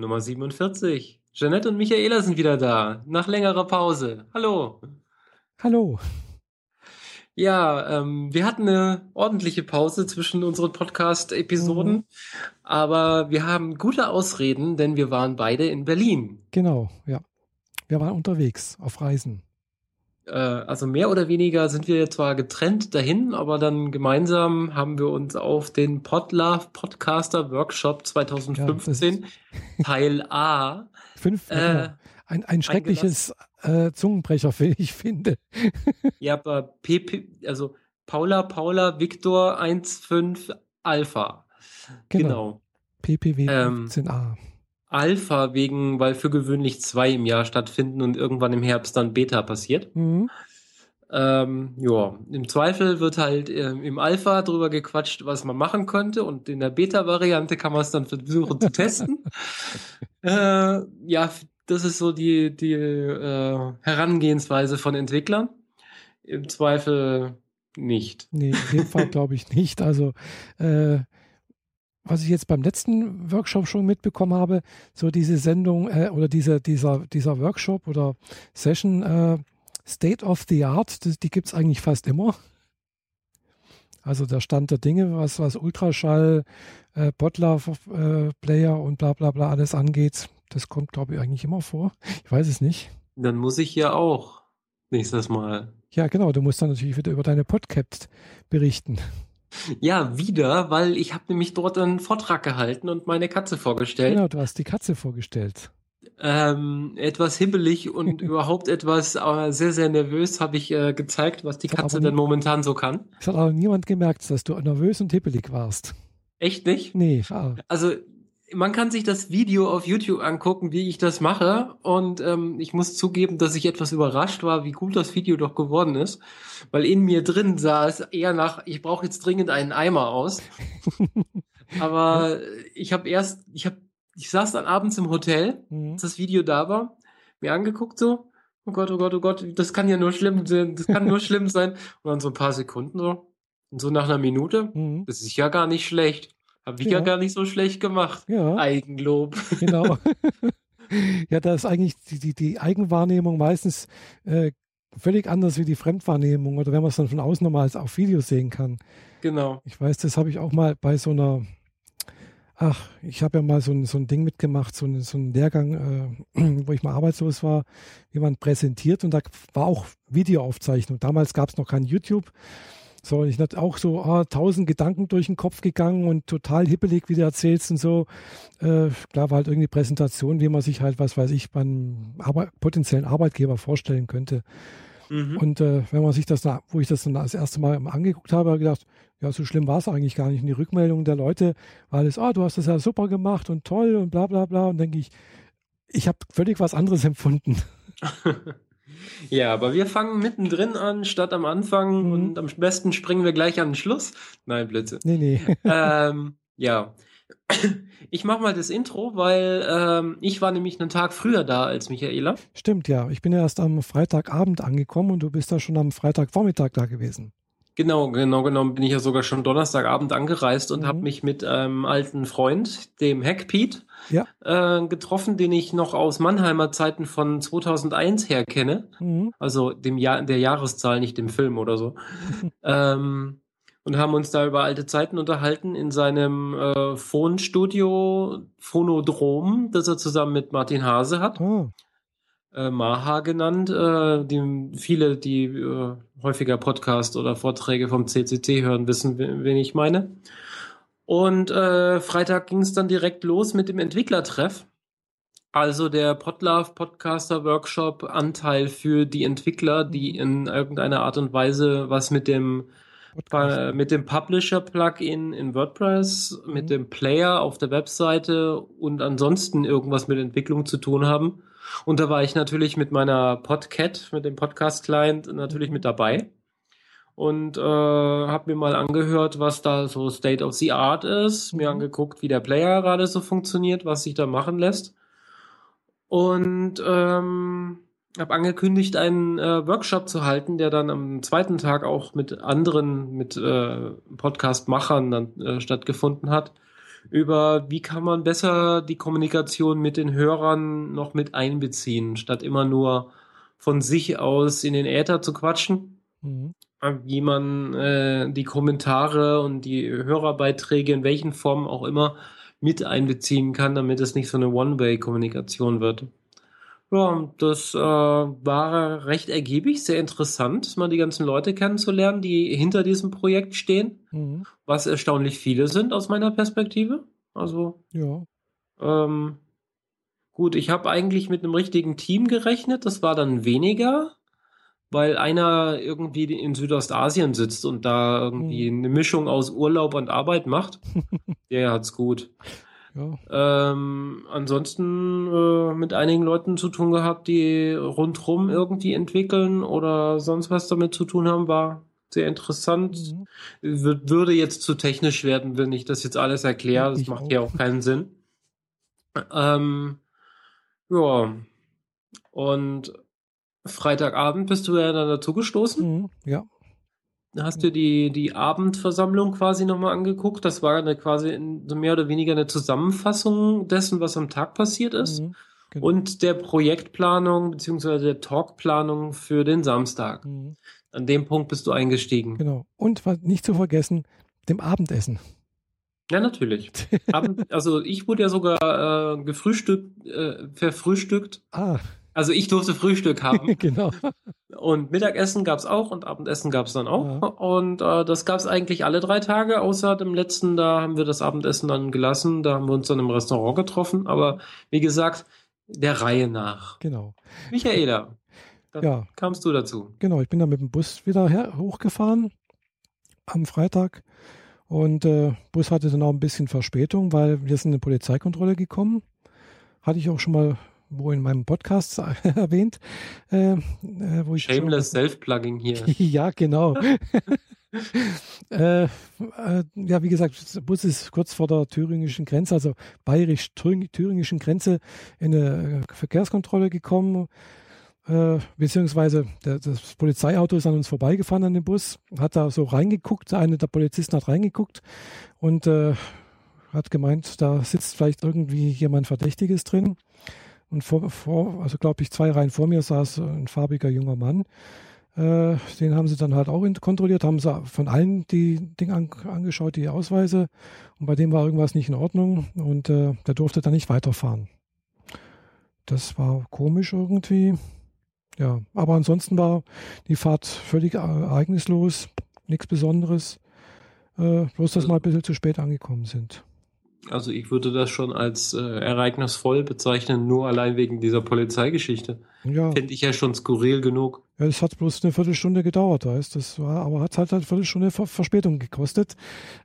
Nummer 47. Jeanette und Michaela sind wieder da, nach längerer Pause. Hallo. Hallo. Ja, ähm, wir hatten eine ordentliche Pause zwischen unseren Podcast-Episoden, mhm. aber wir haben gute Ausreden, denn wir waren beide in Berlin. Genau, ja. Wir waren unterwegs auf Reisen. Äh, also mehr oder weniger sind wir zwar getrennt dahin, aber dann gemeinsam haben wir uns auf den Podlove Podcaster Workshop 2015 ja, Teil A fünf, äh, ein, ein schreckliches äh, Zungenbrecher, ich finde. ja, aber PP, also Paula, Paula, Victor 1,5 Alpha. Genau. genau. PPW 15a. Ähm, Alpha wegen, weil für gewöhnlich zwei im Jahr stattfinden und irgendwann im Herbst dann Beta passiert. Mhm. Ähm, ja, im Zweifel wird halt äh, im Alpha drüber gequatscht, was man machen könnte und in der Beta-Variante kann man es dann versuchen zu testen. äh, ja, das ist so die, die äh, Herangehensweise von Entwicklern. Im Zweifel nicht. Nee, in dem Fall glaube ich nicht. Also äh, was ich jetzt beim letzten Workshop schon mitbekommen habe, so diese Sendung äh, oder diese, dieser, dieser Workshop oder Session äh, State of the Art, das, die gibt es eigentlich fast immer. Also der Stand der Dinge, was, was Ultraschall, äh, Bottler-Player äh, und bla bla bla alles angeht, das kommt, glaube ich, eigentlich immer vor. Ich weiß es nicht. Dann muss ich ja auch nächstes Mal. Ja, genau. Du musst dann natürlich wieder über deine Podcast berichten. Ja, wieder, weil ich habe nämlich dort einen Vortrag gehalten und meine Katze vorgestellt. Genau, du hast die Katze vorgestellt. Ähm, etwas hibbelig und überhaupt etwas äh, sehr, sehr nervös habe ich äh, gezeigt, was die Katze denn momentan so kann. Es hat aber niemand gemerkt, dass du nervös und hibbelig warst. Echt nicht? Nee. Ah. Also man kann sich das Video auf YouTube angucken, wie ich das mache. Und ähm, ich muss zugeben, dass ich etwas überrascht war, wie gut das Video doch geworden ist. Weil in mir drin sah es eher nach, ich brauche jetzt dringend einen Eimer aus. Aber ich habe erst, ich habe, ich saß dann abends im Hotel, mhm. als das Video da war, mir angeguckt so, oh Gott, oh Gott, oh Gott, das kann ja nur schlimm sein, das kann nur schlimm sein. Und dann so ein paar Sekunden so, und so nach einer Minute, mhm. das ist ja gar nicht schlecht. Habe ich ja. ja. gar nicht so schlecht gemacht. Ja. Eigenlob. Genau. ja, da ist eigentlich die, die, die Eigenwahrnehmung meistens äh, völlig anders wie die Fremdwahrnehmung oder wenn man es dann von außen nochmal auf Video sehen kann. Genau. Ich weiß, das habe ich auch mal bei so einer, ach, ich habe ja mal so ein, so ein Ding mitgemacht, so, ein, so einen Lehrgang, äh, wo ich mal arbeitslos war, wie man präsentiert und da war auch Videoaufzeichnung. Damals gab es noch kein YouTube. So, und ich hatte auch so ah, tausend Gedanken durch den Kopf gegangen und total hippelig, wie du erzählst und so. Äh, klar war halt irgendwie Präsentation, wie man sich halt, was weiß ich, beim Arbe potenziellen Arbeitgeber vorstellen könnte. Mhm. Und äh, wenn man sich das, da, wo ich das dann das erste Mal angeguckt habe, habe ich gedacht, ja, so schlimm war es eigentlich gar nicht. Und die Rückmeldung der Leute war alles, ah, du hast das ja super gemacht und toll und bla bla bla. Und denke ich, ich habe völlig was anderes empfunden. Ja, aber wir fangen mittendrin an, statt am Anfang mhm. und am besten springen wir gleich an den Schluss. Nein, Blödsinn. Nee, nee. ähm, ja. Ich mache mal das Intro, weil ähm, ich war nämlich einen Tag früher da als Michaela. Stimmt, ja. Ich bin ja erst am Freitagabend angekommen und du bist da schon am Freitagvormittag da gewesen. Genau, genau genommen bin ich ja sogar schon Donnerstagabend angereist und mhm. habe mich mit einem alten Freund, dem Hackpete, ja. äh, getroffen, den ich noch aus Mannheimer Zeiten von 2001 her kenne. Mhm. Also dem Jahr, der Jahreszahl, nicht dem Film oder so. ähm, und haben uns da über alte Zeiten unterhalten in seinem äh, Phonstudio Phonodrom, das er zusammen mit Martin Hase hat. Oh äh, Maha genannt, äh, die viele, die äh, häufiger Podcast oder Vorträge vom CCC hören, wissen, wen ich meine. Und äh, Freitag ging es dann direkt los mit dem Entwicklertreff. Also der Podlove Podcaster Workshop Anteil für die Entwickler, die in irgendeiner Art und Weise was mit dem Podcast. mit dem Publisher Plugin in WordPress, mhm. mit dem Player auf der Webseite und ansonsten irgendwas mit Entwicklung zu tun haben. Und da war ich natürlich mit meiner Podcat, mit dem Podcast-Client natürlich mit dabei. Und äh, habe mir mal angehört, was da so State of the Art ist, mir mhm. angeguckt, wie der Player gerade so funktioniert, was sich da machen lässt. Und ähm, habe angekündigt, einen äh, Workshop zu halten, der dann am zweiten Tag auch mit anderen, mit äh, Podcast-Machern dann äh, stattgefunden hat über wie kann man besser die Kommunikation mit den Hörern noch mit einbeziehen, statt immer nur von sich aus in den Äther zu quatschen. Mhm. Wie man äh, die Kommentare und die Hörerbeiträge in welchen Formen auch immer mit einbeziehen kann, damit es nicht so eine One-Way-Kommunikation wird. Ja, das äh, war recht ergiebig, sehr interessant, mal die ganzen Leute kennenzulernen, die hinter diesem Projekt stehen, mhm. was erstaunlich viele sind aus meiner Perspektive. Also ja. Ähm, gut, ich habe eigentlich mit einem richtigen Team gerechnet, das war dann weniger, weil einer irgendwie in Südostasien sitzt und da irgendwie mhm. eine Mischung aus Urlaub und Arbeit macht. Der hat's gut. Ja. Ähm, ansonsten äh, mit einigen Leuten zu tun gehabt, die rundrum irgendwie entwickeln oder sonst was damit zu tun haben, war sehr interessant. Mhm. würde jetzt zu technisch werden, wenn ich das jetzt alles erkläre. Das ich macht auch. ja auch keinen Sinn. Ähm, ja. Und Freitagabend bist du ja dann dazugestoßen. Mhm, ja. Hast du die, die Abendversammlung quasi nochmal angeguckt? Das war eine quasi so mehr oder weniger eine Zusammenfassung dessen, was am Tag passiert ist. Mhm, genau. Und der Projektplanung beziehungsweise der Talkplanung für den Samstag. Mhm. An dem Punkt bist du eingestiegen. Genau. Und nicht zu vergessen, dem Abendessen. Ja, natürlich. Abend, also ich wurde ja sogar äh, gefrühstückt, äh, verfrühstückt. Ah. Also ich durfte Frühstück haben. genau. Und Mittagessen gab's auch und Abendessen gab's dann auch. Ja. Und äh, das gab's eigentlich alle drei Tage, außer dem letzten, da haben wir das Abendessen dann gelassen. Da haben wir uns dann im Restaurant getroffen. Aber wie gesagt, der Reihe nach. Genau. Michaela, dann ja. kamst du dazu. Genau, ich bin dann mit dem Bus wieder her, hochgefahren am Freitag. Und äh, Bus hatte dann auch ein bisschen Verspätung, weil wir sind in eine Polizeikontrolle gekommen. Hatte ich auch schon mal wo in meinem Podcast erwähnt. Äh, äh, wo ich Shameless Self-Plugging hier. ja, genau. äh, äh, ja, wie gesagt, der Bus ist kurz vor der thüringischen Grenze, also bayerisch-thüringischen Grenze, in eine äh, Verkehrskontrolle gekommen. Äh, beziehungsweise der, das Polizeiauto ist an uns vorbeigefahren an dem Bus, hat da so reingeguckt, einer der Polizisten hat reingeguckt und äh, hat gemeint, da sitzt vielleicht irgendwie jemand Verdächtiges drin. Und vor, vor also glaube ich, zwei Reihen vor mir saß ein farbiger junger Mann. Äh, den haben sie dann halt auch kontrolliert, haben sie von allen die Dinge an, angeschaut, die Ausweise. Und bei dem war irgendwas nicht in Ordnung und äh, der durfte dann nicht weiterfahren. Das war komisch irgendwie. Ja, aber ansonsten war die Fahrt völlig ereignislos, nichts Besonderes. Äh, bloß, dass wir ein bisschen zu spät angekommen sind. Also ich würde das schon als äh, ereignisvoll bezeichnen, nur allein wegen dieser Polizeigeschichte. Ja. Finde ich ja schon skurril genug. Ja, es hat bloß eine Viertelstunde gedauert, weißt das war, aber hat halt eine Viertelstunde Ver Verspätung gekostet.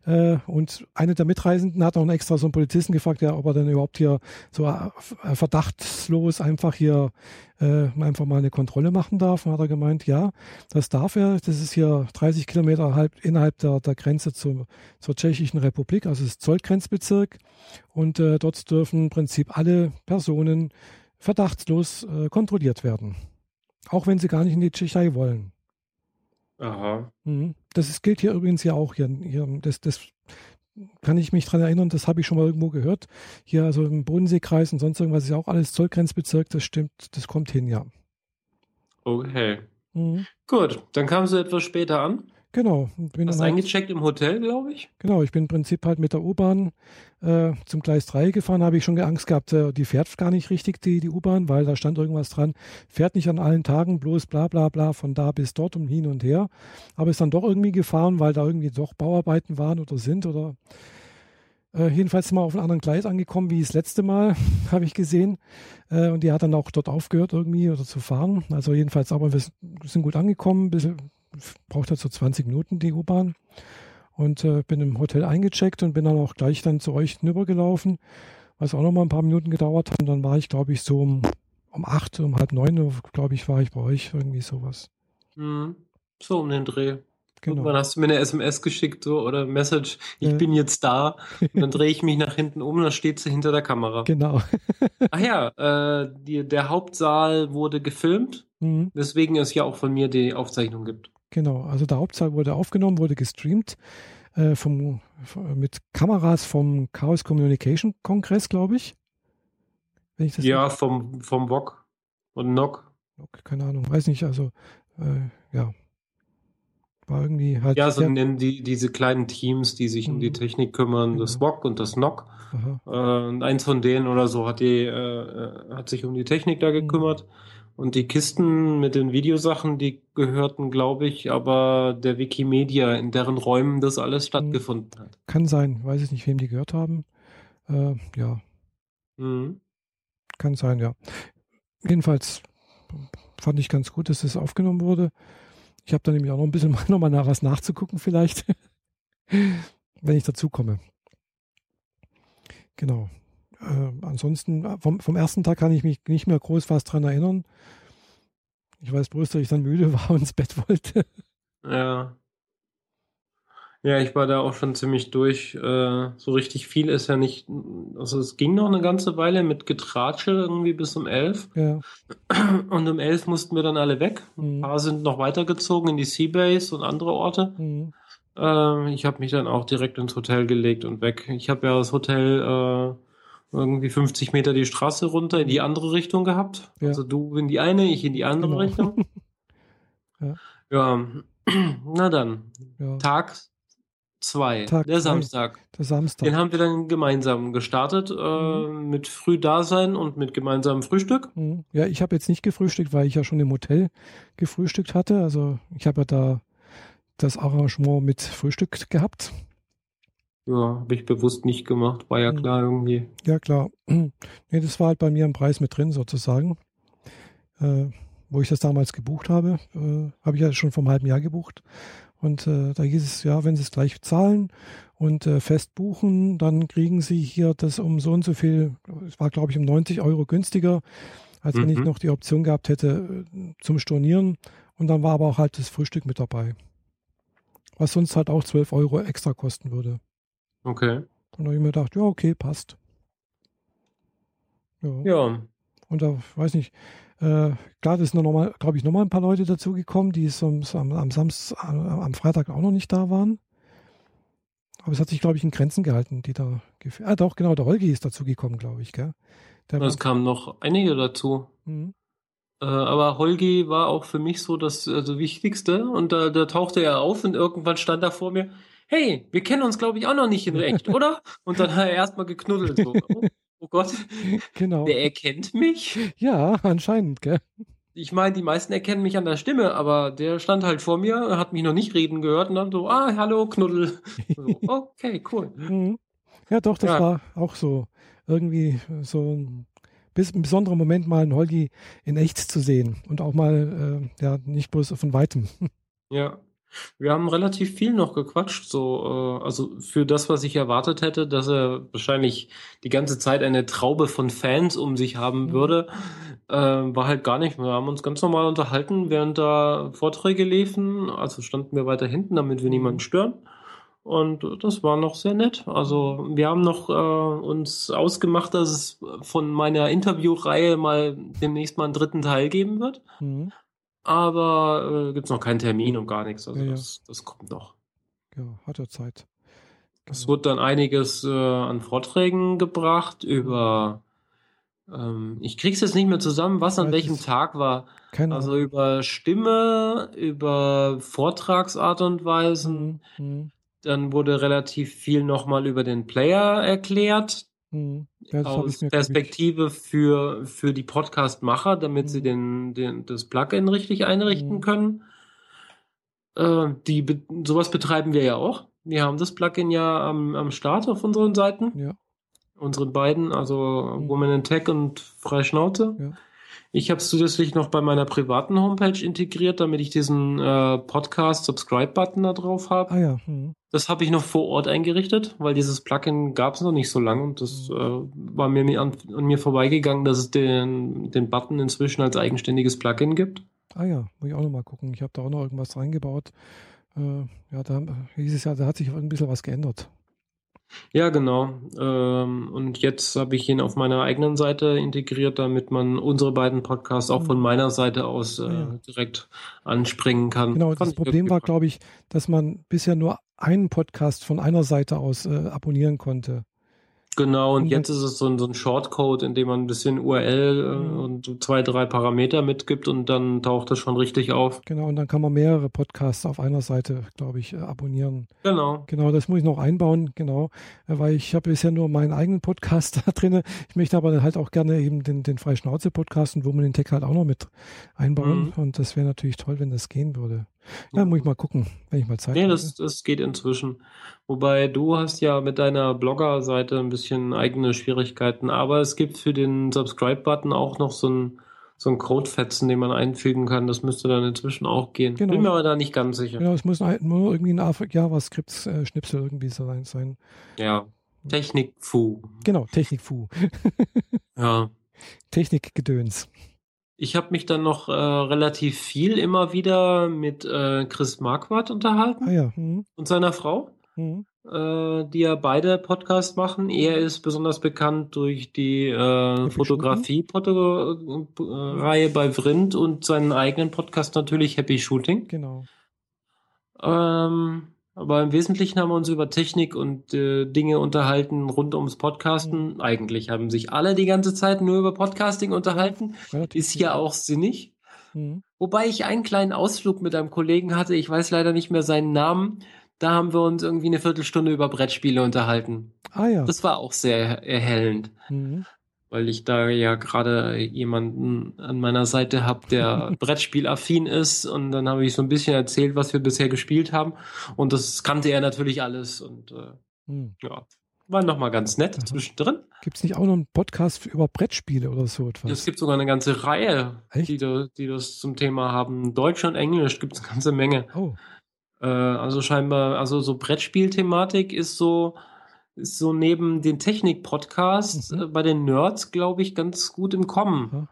Äh, und eine der Mitreisenden hat auch extra so einen Polizisten gefragt, ja, ob er denn überhaupt hier so äh, verdachtslos einfach hier äh, einfach mal eine Kontrolle machen darf. Und hat er gemeint, ja, das darf er. Das ist hier 30 Kilometer halb, innerhalb der, der Grenze zur, zur Tschechischen Republik, also das Zollgrenzbezirk. Und äh, dort dürfen im Prinzip alle Personen verdachtslos äh, kontrolliert werden. Auch wenn sie gar nicht in die Tschechei wollen. Aha. Mhm. Das ist, gilt hier übrigens ja auch hier. hier das, das kann ich mich dran erinnern, das habe ich schon mal irgendwo gehört. Hier, also im Bodenseekreis und sonst irgendwas ist ja auch alles Zollgrenzbezirk, das stimmt, das kommt hin, ja. Okay. Mhm. Gut, dann kam sie etwas später an. Genau. Bin Hast halt, eingecheckt im Hotel, glaube ich? Genau, ich bin im Prinzip halt mit der U-Bahn äh, zum Gleis 3 gefahren, habe ich schon Angst gehabt, äh, die fährt gar nicht richtig, die, die U-Bahn, weil da stand irgendwas dran, fährt nicht an allen Tagen, bloß bla bla bla von da bis dort und hin und her. Aber ist dann doch irgendwie gefahren, weil da irgendwie doch Bauarbeiten waren oder sind oder äh, jedenfalls wir auf einem anderen Gleis angekommen wie das letzte Mal, habe ich gesehen. Äh, und die hat dann auch dort aufgehört irgendwie oder zu fahren. Also jedenfalls, aber wir sind gut angekommen, ein bisschen braucht halt so 20 Minuten die U-Bahn und äh, bin im Hotel eingecheckt und bin dann auch gleich dann zu euch rübergelaufen, was auch noch mal ein paar Minuten gedauert hat. Und dann war ich, glaube ich, so um, um acht, um halb neun, glaube ich, war ich bei euch, irgendwie sowas. Mhm. So um den Dreh. Genau. Irgendwann hast du mir eine SMS geschickt so, oder Message, ich äh. bin jetzt da. Und dann drehe ich mich nach hinten um, dann steht sie hinter der Kamera. Genau. Ach ja, äh, die, der Hauptsaal wurde gefilmt, mhm. weswegen es ja auch von mir die Aufzeichnung gibt. Genau, also der Hauptsaal wurde aufgenommen, wurde gestreamt. äh, vom, mit Kameras vom Chaos Communication Kongress, glaube ich. ja, vom, vom VOG und NOC. Keine Ahnung, weiß nicht, also äh, ja. War irgendwie halt. Ja, so nennen die diese kleinen Teams, die sich mhm. um die mhm. Technik kümmern, genau. das VOG und das NOC. Äh, und eins von denen oder so hat die, äh, hat sich um die Technik da gekümmert. Mhm. Und die Kisten mit den Videosachen, die gehörten, glaube ich, aber der Wikimedia, in deren Räumen das alles stattgefunden hat. Kann sein, weiß ich nicht, wem die gehört haben. Äh, ja. Mhm. Kann sein, ja. Jedenfalls fand ich ganz gut, dass das aufgenommen wurde. Ich habe da nämlich auch noch ein bisschen mal, noch mal nach was nachzugucken, vielleicht, wenn ich dazu komme. Genau. Äh, ansonsten, vom, vom ersten Tag kann ich mich nicht mehr groß was dran erinnern. Ich weiß bloß, dass ich dann müde war und ins Bett wollte. Ja. Ja, ich war da auch schon ziemlich durch. Äh, so richtig viel ist ja nicht. Also es ging noch eine ganze Weile mit Getratsche irgendwie bis um elf. Ja. Und um elf mussten wir dann alle weg. Mhm. Ein paar sind noch weitergezogen in die Seabase und andere Orte. Mhm. Äh, ich habe mich dann auch direkt ins Hotel gelegt und weg. Ich habe ja das Hotel äh, irgendwie 50 Meter die Straße runter in die mhm. andere Richtung gehabt. Ja. Also du in die eine, ich in die andere genau. Richtung. ja. ja. na dann. Ja. Tag zwei, Tag der zwei. Samstag. Der Samstag. Den haben wir dann gemeinsam gestartet, äh, mhm. mit Frühdasein und mit gemeinsamem Frühstück. Mhm. Ja, ich habe jetzt nicht gefrühstückt, weil ich ja schon im Hotel gefrühstückt hatte. Also ich habe ja da das Arrangement mit Frühstück gehabt. Ja, habe ich bewusst nicht gemacht, war ja hm. klar irgendwie. Ja, klar. Nee, das war halt bei mir im Preis mit drin sozusagen. Äh, wo ich das damals gebucht habe, äh, habe ich ja schon vor einem halben Jahr gebucht. Und äh, da hieß es, ja, wenn Sie es gleich zahlen und äh, fest buchen, dann kriegen Sie hier das um so und so viel, es war glaube ich um 90 Euro günstiger, als mhm. wenn ich mhm. noch die Option gehabt hätte äh, zum Stornieren. Und dann war aber auch halt das Frühstück mit dabei. Was sonst halt auch 12 Euro extra kosten würde. Okay. Und da habe ich mir gedacht, ja, okay, passt. Ja. ja. Und da, weiß nicht, äh, klar, da sind noch mal, glaube ich, nochmal ein paar Leute dazugekommen, die am, am, am Samstag, am Freitag auch noch nicht da waren. Aber es hat sich, glaube ich, in Grenzen gehalten, die da Ah, doch, genau, der Holgi ist dazugekommen, glaube ich, gell? Der es kamen noch einige dazu. Mhm. Äh, aber Holgi war auch für mich so das also Wichtigste und da, da tauchte er auf und irgendwann stand er vor mir hey, wir kennen uns, glaube ich, auch noch nicht in echt, oder? Und dann hat er erstmal geknuddelt. So. Oh, oh Gott, genau. der erkennt mich? Ja, anscheinend, gell? Ich meine, die meisten erkennen mich an der Stimme, aber der stand halt vor mir, hat mich noch nicht reden gehört und dann so, ah, hallo, Knuddel. So, okay, cool. Mhm. Ja, doch, das ja. war auch so irgendwie so ein, ein besonderer Moment, mal einen Holgi in echt zu sehen und auch mal, äh, ja, nicht bloß von weitem. Ja, wir haben relativ viel noch gequatscht, so, äh, also für das, was ich erwartet hätte, dass er wahrscheinlich die ganze Zeit eine Traube von Fans um sich haben mhm. würde, äh, war halt gar nicht. Wir haben uns ganz normal unterhalten, während da Vorträge liefen, also standen wir weiter hinten, damit wir niemanden stören. Und das war noch sehr nett. Also wir haben noch äh, uns ausgemacht, dass es von meiner Interviewreihe mal demnächst mal einen dritten Teil geben wird. Mhm aber äh, gibt es noch keinen Termin und gar nichts. Also ja, das, das kommt noch. Ja, hat er Zeit. Es wird dann einiges äh, an Vorträgen gebracht über ähm, ich krieg's jetzt nicht mehr zusammen, was an welchem Tag war. Keine also über Stimme, über Vortragsart und Weisen. Mhm. mhm. Dann wurde relativ viel nochmal über den Player erklärt, hm. Ja, aus Perspektive für, für die Podcast-Macher, damit mhm. sie den, den, das Plugin richtig einrichten mhm. können. Äh, die, sowas betreiben wir ja auch. Wir haben das Plugin ja am, am Start auf unseren Seiten. Ja. Unseren beiden, also mhm. Woman in Tech und Freischnauze. Ja. Ich habe es zusätzlich noch bei meiner privaten Homepage integriert, damit ich diesen äh, Podcast-Subscribe-Button da drauf habe. Ah ja. Mhm. Das habe ich noch vor Ort eingerichtet, weil dieses Plugin gab es noch nicht so lange und das mhm. äh, war mir an, an, mir vorbeigegangen, dass es den, den Button inzwischen als eigenständiges Plugin gibt. Ah ja, muss ich auch noch mal gucken. Ich habe da auch noch irgendwas reingebaut. Äh, ja, da hieß es ja, da hat sich ein bisschen was geändert. Ja, genau. Ähm, und jetzt habe ich ihn auf meiner eigenen Seite integriert, damit man unsere beiden Podcasts auch mhm. von meiner Seite aus äh, ja. direkt anspringen kann. Genau, das Problem war, glaube ich, dass man bisher nur einen Podcast von einer Seite aus äh, abonnieren konnte. Genau, und, und jetzt ist es so ein, so ein Shortcode, in dem man ein bisschen URL äh, mhm. und zwei, drei Parameter mitgibt und dann taucht das schon richtig auf. Genau, und dann kann man mehrere Podcasts auf einer Seite, glaube ich, äh, abonnieren. Genau. Genau, das muss ich noch einbauen, genau, äh, weil ich habe bisher nur meinen eigenen Podcast da drin. Ich möchte aber halt auch gerne eben den, den Freischnauze-Podcast und wo man den Tech halt auch noch mit einbauen. Mhm. Und das wäre natürlich toll, wenn das gehen würde. Ja, muss ich mal gucken, wenn ich mal Zeit nee, habe. Nee, das, das geht inzwischen. Wobei du hast ja mit deiner Blogger-Seite ein bisschen eigene Schwierigkeiten, aber es gibt für den Subscribe-Button auch noch so ein so ein Codefetzen, den man einfügen kann. Das müsste dann inzwischen auch gehen. Genau. Bin mir aber da nicht ganz sicher. Genau, es muss nur irgendwie ein JavaScript-Schnipsel irgendwie sein. Ja, Technik-Fu. Genau, Technik-Fu. ja. Technik-Gedöns. Ich habe mich dann noch äh, relativ viel immer wieder mit äh, Chris Marquardt unterhalten ah, ja. mhm. und seiner Frau, mhm. äh, die ja beide Podcasts machen. Er ist besonders bekannt durch die äh, Fotografie-Reihe bei Vrind und seinen eigenen Podcast natürlich Happy Shooting. Genau. Ähm, aber im Wesentlichen haben wir uns über Technik und äh, Dinge unterhalten rund ums Podcasten. Mhm. Eigentlich haben sich alle die ganze Zeit nur über Podcasting unterhalten. Relativ Ist ja auch sinnig. Mhm. Wobei ich einen kleinen Ausflug mit einem Kollegen hatte, ich weiß leider nicht mehr seinen Namen. Da haben wir uns irgendwie eine Viertelstunde über Brettspiele unterhalten. Ah ja. Das war auch sehr erhellend. Mhm weil ich da ja gerade jemanden an meiner Seite habe, der Brettspielaffin ist und dann habe ich so ein bisschen erzählt, was wir bisher gespielt haben und das kannte er natürlich alles und äh, hm. ja, war nochmal ganz nett Aha. zwischendrin. Gibt es nicht auch noch einen Podcast über Brettspiele oder so etwas? Es gibt sogar eine ganze Reihe, die, die, das zum Thema haben. Deutsch und Englisch gibt es eine ganze Menge. Oh. Äh, also scheinbar, also so Brettspielthematik ist so ist so neben den Technik-Podcasts mhm. äh, bei den Nerds, glaube ich, ganz gut im Kommen. Mhm.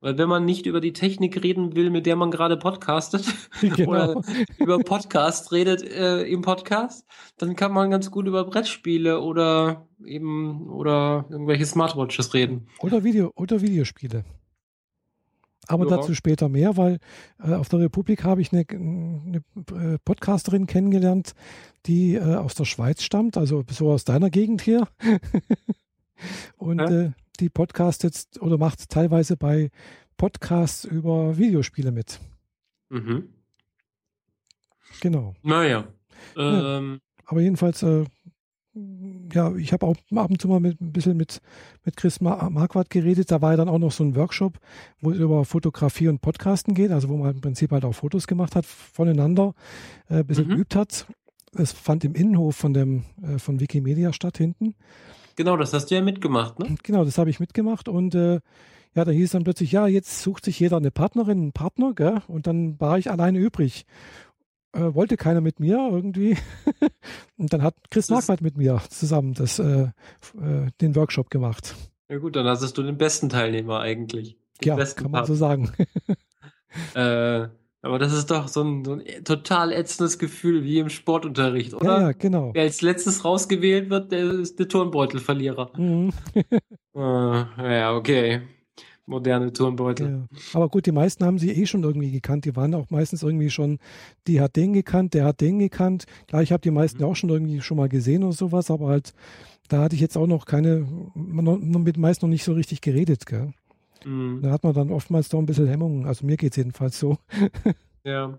Weil wenn man nicht über die Technik reden will, mit der man gerade podcastet genau. oder über Podcast redet äh, im Podcast, dann kann man ganz gut über Brettspiele oder eben oder irgendwelche Smartwatches reden. Oder Video oder Videospiele. Aber ja. dazu später mehr, weil äh, auf der Republik habe ich eine, eine äh, Podcasterin kennengelernt, die äh, aus der Schweiz stammt, also so aus deiner Gegend hier. Und ja. äh, die Podcast jetzt oder macht teilweise bei Podcasts über Videospiele mit. Mhm. Genau. Naja. Ähm, ja. Aber jedenfalls äh, ja, ich habe auch ab und zu mal mit, ein bisschen mit, mit Chris Marquardt geredet. Da war ja dann auch noch so ein Workshop, wo es über Fotografie und Podcasten geht, also wo man im Prinzip halt auch Fotos gemacht hat voneinander, äh, ein bisschen mhm. geübt hat. Es fand im Innenhof von dem äh, von Wikimedia statt hinten. Genau, das hast du ja mitgemacht, ne? Genau, das habe ich mitgemacht und äh, ja, da hieß dann plötzlich, ja, jetzt sucht sich jeder eine Partnerin, einen Partner, gell? Und dann war ich alleine übrig äh, wollte keiner mit mir irgendwie. und dann hat Chris Marquardt mit mir zusammen das, äh, äh, den Workshop gemacht. Ja gut, dann hattest du den besten Teilnehmer eigentlich. Den ja, kann man Part. so sagen. äh, aber das ist doch so ein, so ein, total ätzendes Gefühl wie im Sportunterricht, oder? Ja, ja genau. Wer als letztes rausgewählt wird, der ist der Turnbeutelverlierer. Mhm. äh, ja, okay moderne Turnbeutel. Ja. Aber gut, die meisten haben sie eh schon irgendwie gekannt. Die waren auch meistens irgendwie schon, die hat den gekannt, der hat den gekannt. Klar, ich habe die meisten mhm. auch schon irgendwie schon mal gesehen oder sowas, aber halt, da hatte ich jetzt auch noch keine, mit meist noch nicht so richtig geredet, gell? Mhm. Da hat man dann oftmals doch ein bisschen Hemmungen. Also mir geht es jedenfalls so. ja.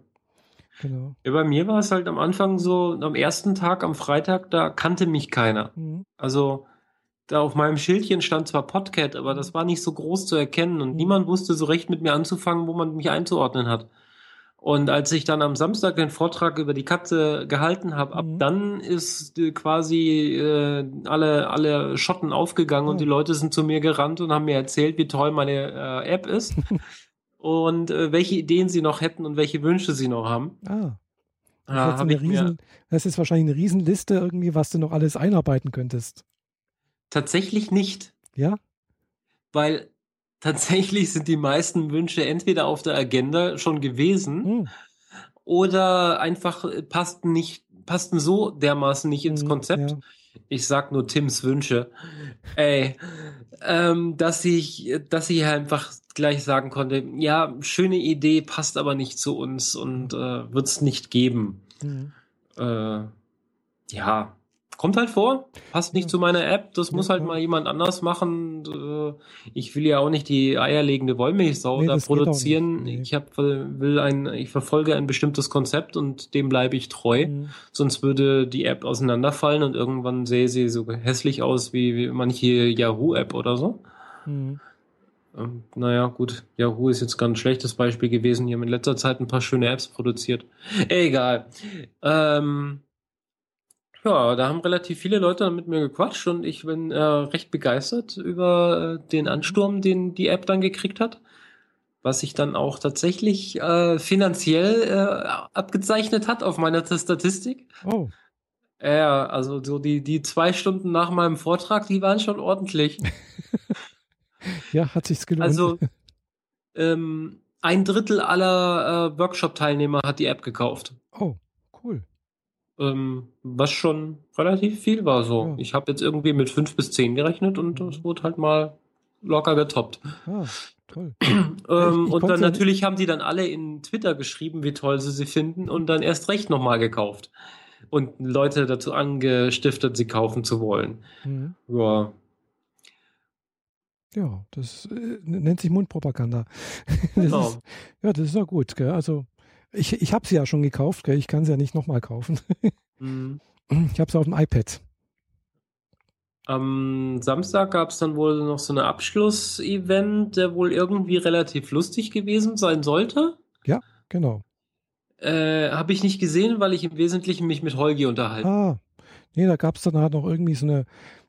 Genau. Ja, bei mir war es halt am Anfang so, am ersten Tag, am Freitag, da kannte mich keiner. Mhm. Also da auf meinem Schildchen stand zwar Podcat, aber das war nicht so groß zu erkennen und mhm. niemand wusste so recht mit mir anzufangen, wo man mich einzuordnen hat. Und als ich dann am Samstag den Vortrag über die Katze gehalten habe, ab mhm. dann ist äh, quasi äh, alle, alle Schotten aufgegangen oh. und die Leute sind zu mir gerannt und haben mir erzählt, wie toll meine äh, App ist und äh, welche Ideen sie noch hätten und welche Wünsche sie noch haben. Ah. Das, ja, ist riesen, das ist wahrscheinlich eine Riesenliste irgendwie, was du noch alles einarbeiten könntest. Tatsächlich nicht. Ja? Weil tatsächlich sind die meisten Wünsche entweder auf der Agenda schon gewesen hm. oder einfach passten nicht, passten so dermaßen nicht ins hm, Konzept. Ja. ich sag nur Tims Wünsche. Ey, ähm, dass ich, dass ich einfach gleich sagen konnte, ja, schöne Idee, passt aber nicht zu uns und äh, wird es nicht geben. Mhm. Äh, ja, kommt halt vor, passt nicht zu meiner App, das muss halt mal jemand anders machen. Äh, ich will ja auch nicht die eierlegende Wollmilchsau nee, da produzieren. Nee. Ich hab, will ein, ich verfolge ein bestimmtes Konzept und dem bleibe ich treu. Mhm. Sonst würde die App auseinanderfallen und irgendwann sähe sie so hässlich aus wie, wie manche Yahoo-App oder so. Mhm. Ähm, naja, gut, Yahoo ist jetzt ganz schlechtes Beispiel gewesen. Die haben in letzter Zeit ein paar schöne Apps produziert. Egal. Ähm, ja, da haben relativ viele Leute mit mir gequatscht und ich bin äh, recht begeistert über äh, den Ansturm, den die App dann gekriegt hat. Was sich dann auch tatsächlich äh, finanziell äh, abgezeichnet hat auf meiner Statistik. Oh. Ja, also so die, die zwei Stunden nach meinem Vortrag, die waren schon ordentlich. ja, hat sich's gelohnt. Also ähm, ein Drittel aller äh, Workshop-Teilnehmer hat die App gekauft. Oh, cool ähm, was schon relativ viel war. So, ja. ich habe jetzt irgendwie mit fünf bis zehn gerechnet und es wurde halt mal locker getoppt. Ah, toll. ähm, und dann natürlich haben die dann alle in Twitter geschrieben, wie toll sie sie finden und dann erst recht nochmal gekauft und Leute dazu angestiftet, sie kaufen zu wollen. Mhm. Ja. Ja, das äh, nennt sich Mundpropaganda. Genau. Ist, ja, das ist ja gut. Gell? Also ich, ich habe sie ja schon gekauft, gell? ich kann sie ja nicht nochmal kaufen. mhm. Ich habe sie auf dem iPad. Am Samstag gab es dann wohl noch so ein Abschlussevent, der wohl irgendwie relativ lustig gewesen sein sollte. Ja, genau. Äh, habe ich nicht gesehen, weil ich im Wesentlichen mich mit Holgi unterhalten. Ah, nee, da gab es dann halt noch irgendwie so eine,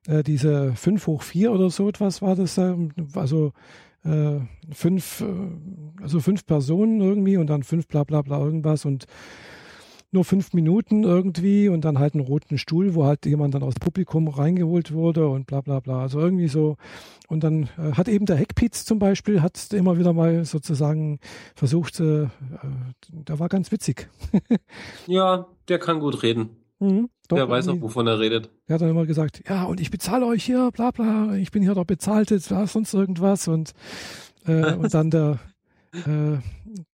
äh, diese 5 hoch 4 oder so etwas war das, äh, also äh, fünf, äh, also fünf Personen irgendwie und dann fünf bla bla bla irgendwas und nur fünf Minuten irgendwie und dann halt einen roten Stuhl, wo halt jemand dann aus dem Publikum reingeholt wurde und bla bla bla. Also irgendwie so. Und dann äh, hat eben der Heckpitz zum Beispiel, hat immer wieder mal sozusagen versucht, äh, äh der war ganz witzig. ja, der kann gut reden. Mhm, doch, der weiß auch, wovon er redet. Er hat dann immer gesagt, ja, und ich bezahle euch hier, bla bla, ich bin hier doch bezahlt, sonst irgendwas. Und, äh, und dann der, äh,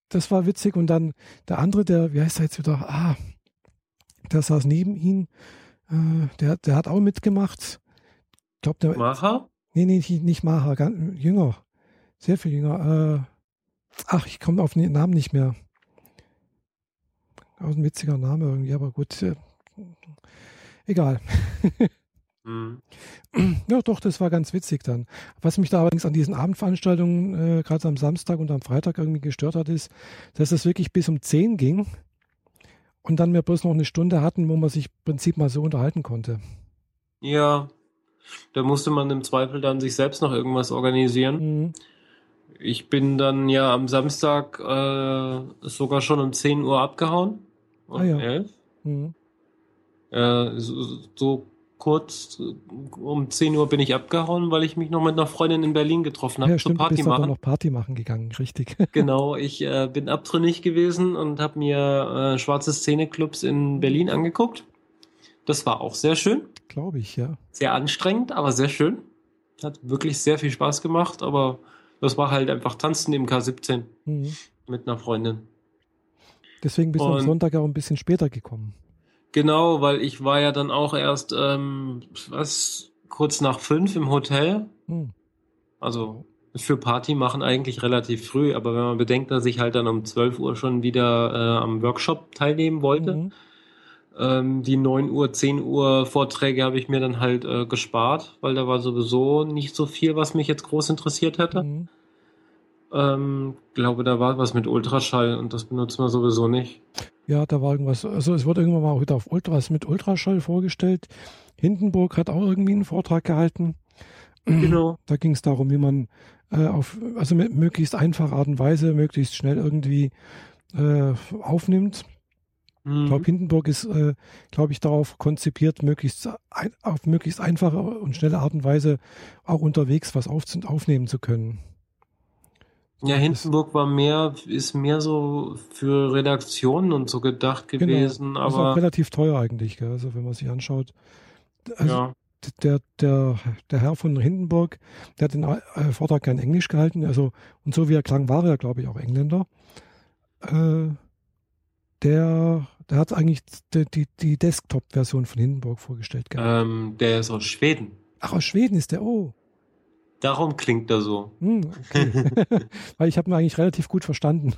das war witzig. Und dann der andere, der, wie heißt er jetzt wieder? Ah, der saß neben ihm, äh, der, der hat auch mitgemacht. Ich glaube, der. Maha? Nee, nee, nicht, Maha, ganz, jünger. Sehr viel jünger. Äh, ach, ich komme auf den Namen nicht mehr. Auch ein witziger Name irgendwie, aber gut. Egal. mhm. Ja, doch, das war ganz witzig dann. Was mich da allerdings an diesen Abendveranstaltungen, äh, gerade am Samstag und am Freitag irgendwie gestört hat, ist, dass es wirklich bis um 10 ging und dann wir bloß noch eine Stunde hatten, wo man sich im Prinzip mal so unterhalten konnte. Ja, da musste man im Zweifel dann sich selbst noch irgendwas organisieren. Mhm. Ich bin dann ja am Samstag äh, sogar schon um 10 Uhr abgehauen. Um ah, ja. 11. Mhm. Äh, so, so, kurz um 10 Uhr bin ich abgehauen, weil ich mich noch mit einer Freundin in Berlin getroffen habe ja, stimmt, Party bist machen. noch Party machen gegangen, richtig. genau, ich äh, bin abtrünnig gewesen und habe mir äh, schwarze Szeneclubs in Berlin angeguckt. Das war auch sehr schön. Glaube ich, ja. Sehr anstrengend, aber sehr schön. Hat wirklich sehr viel Spaß gemacht, aber das war halt einfach Tanzen im K17 mhm. mit einer Freundin. Deswegen bist du am Sonntag auch ein bisschen später gekommen. Genau, weil ich war ja dann auch erst, ähm, was, kurz nach fünf im Hotel. Hm. Also für Party machen eigentlich relativ früh, aber wenn man bedenkt, dass ich halt dann um 12 Uhr schon wieder äh, am Workshop teilnehmen wollte, mhm. ähm, die 9 Uhr, 10 Uhr Vorträge habe ich mir dann halt äh, gespart, weil da war sowieso nicht so viel, was mich jetzt groß interessiert hätte. Mhm. Ähm, glaube, da war was mit Ultraschall und das benutzt man sowieso nicht. Ja, da war irgendwas, also es wurde irgendwann mal wieder auf Ultras mit Ultraschall vorgestellt. Hindenburg hat auch irgendwie einen Vortrag gehalten. Genau. Da ging es darum, wie man äh, auf, also mit möglichst einfacher Art und Weise, möglichst schnell irgendwie äh, aufnimmt. Mhm. Ich glaube, Hindenburg ist, äh, glaube ich, darauf konzipiert, möglichst ein, auf möglichst einfache und schnelle Art und Weise auch unterwegs was auf, aufnehmen zu können. Ja, Hindenburg war mehr, ist mehr so für Redaktionen und so gedacht genau. gewesen, genau. aber. Ist auch relativ teuer eigentlich, gell? also wenn man sich anschaut. also ja. der, der, der Herr von Hindenburg, der hat den äh, Vortrag kein Englisch gehalten, also und so wie er klang, war er, glaube ich, auch Engländer. Äh, der, der hat eigentlich die, die, die Desktop-Version von Hindenburg vorgestellt. Ähm, der ist aus Schweden. Ach, aus Schweden ist der, oh. Darum klingt er so. Hm, okay. Weil ich habe ihn eigentlich relativ gut verstanden.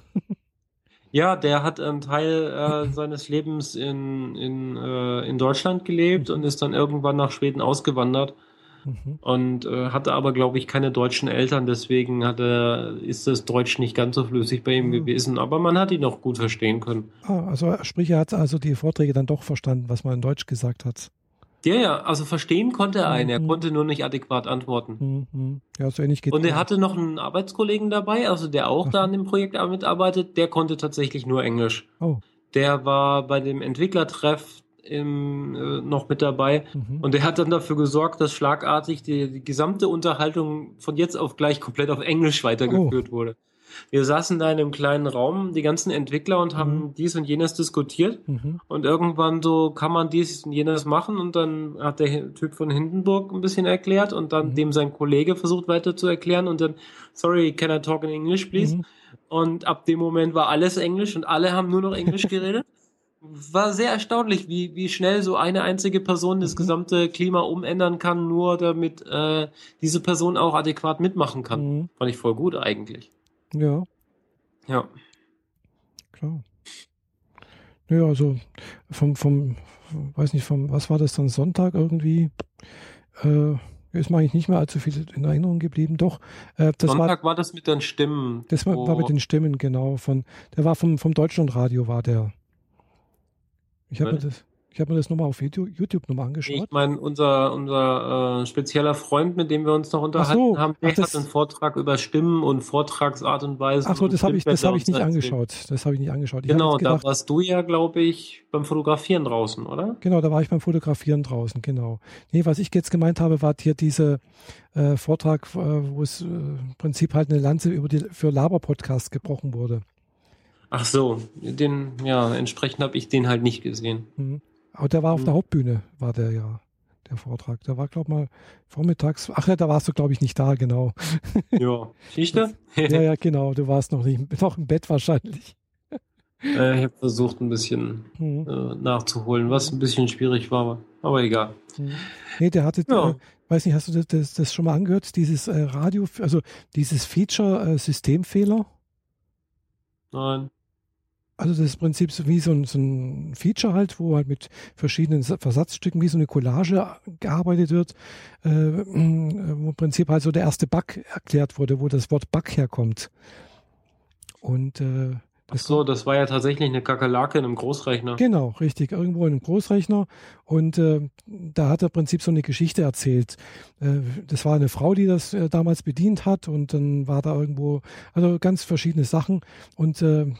Ja, der hat einen Teil äh, seines Lebens in, in, äh, in Deutschland gelebt und ist dann irgendwann nach Schweden ausgewandert. Mhm. Und äh, hatte aber, glaube ich, keine deutschen Eltern, deswegen hat er, ist das Deutsch nicht ganz so flüssig bei ihm mhm. gewesen, aber man hat ihn auch gut verstehen können. Ah, also sprich, er hat also die Vorträge dann doch verstanden, was man in Deutsch gesagt hat. Ja, ja, also verstehen konnte er einen, er mhm. konnte nur nicht adäquat antworten. Mhm. Ja, so ähnlich geht's. Und er hatte noch einen Arbeitskollegen dabei, also der auch Ach. da an dem Projekt mitarbeitet, der konnte tatsächlich nur Englisch. Oh. Der war bei dem Entwicklertreff im, äh, noch mit dabei mhm. und der hat dann dafür gesorgt, dass schlagartig die, die, gesamte Unterhaltung von jetzt auf gleich komplett auf Englisch weitergeführt oh. wurde. Wir saßen da in einem kleinen Raum, die ganzen Entwickler und haben mhm. dies und jenes diskutiert. Mhm. Und irgendwann so kann man dies und jenes machen und dann hat der Typ von Hindenburg ein bisschen erklärt und dann mhm. dem sein Kollege versucht weiter zu erklären und dann, sorry, can I talk in English, please? Mhm. Und ab dem Moment war alles Englisch und alle haben nur noch Englisch geredet. war sehr erstaunlich, wie, wie schnell so eine einzige Person das mhm. gesamte Klima umändern kann, nur damit äh, diese Person auch adäquat mitmachen kann. Mhm. Fand ich voll gut eigentlich. Ja. Ja. Klar. Naja, also vom, vom, weiß nicht, vom, was war das dann, Sonntag irgendwie? Äh, ist mir eigentlich nicht mehr allzu viel in Erinnerung geblieben. Doch. Äh, das Sonntag war, war, das mit den Stimmen. Das war, war, mit den Stimmen, genau. Von, der war vom, vom Deutschlandradio, war der. Ich habe das. Ich habe mir das nochmal auf YouTube nochmal angeschaut. Ich meine, unser, unser äh, spezieller Freund, mit dem wir uns noch unterhalten so, haben, der ach, hat einen Vortrag über Stimmen und Vortragsart und Weise. Ach so, das habe ich, das hab ich nicht angeschaut. Das habe ich nicht angeschaut. Ich genau, gedacht, da warst du ja, glaube ich, beim Fotografieren draußen, oder? Genau, da war ich beim Fotografieren draußen, genau. Nee, was ich jetzt gemeint habe, war hier dieser äh, Vortrag, äh, wo es äh, im Prinzip halt eine Lanze über die, für Laber-Podcast gebrochen wurde. Ach so, den, ja, entsprechend habe ich den halt nicht gesehen. Mhm. Aber der war auf der mhm. Hauptbühne, war der ja, der Vortrag. Der war, glaube ich, mal vormittags. Ach ja, da warst du, glaube ich, nicht da, genau. Ja, du? ja, ja, genau. Du warst noch nicht, noch im Bett wahrscheinlich. Äh, ich habe versucht, ein bisschen mhm. äh, nachzuholen, was ein bisschen schwierig war, aber egal. Mhm. Nee, der hatte, ja. äh, weiß nicht, hast du das, das, das, schon mal angehört? Dieses äh, Radio, also dieses Feature äh, Systemfehler? Nein. Also das ist im Prinzip so wie so ein, so ein Feature halt, wo halt mit verschiedenen Versatzstücken wie so eine Collage gearbeitet wird, äh, wo im Prinzip halt so der erste Bug erklärt wurde, wo das Wort Bug herkommt. Und äh, Ach so, das war ja tatsächlich eine Kakerlake in einem Großrechner. Genau, richtig, irgendwo in einem Großrechner. Und äh, da hat er im Prinzip so eine Geschichte erzählt. Äh, das war eine Frau, die das äh, damals bedient hat und dann war da irgendwo, also ganz verschiedene Sachen. Und äh,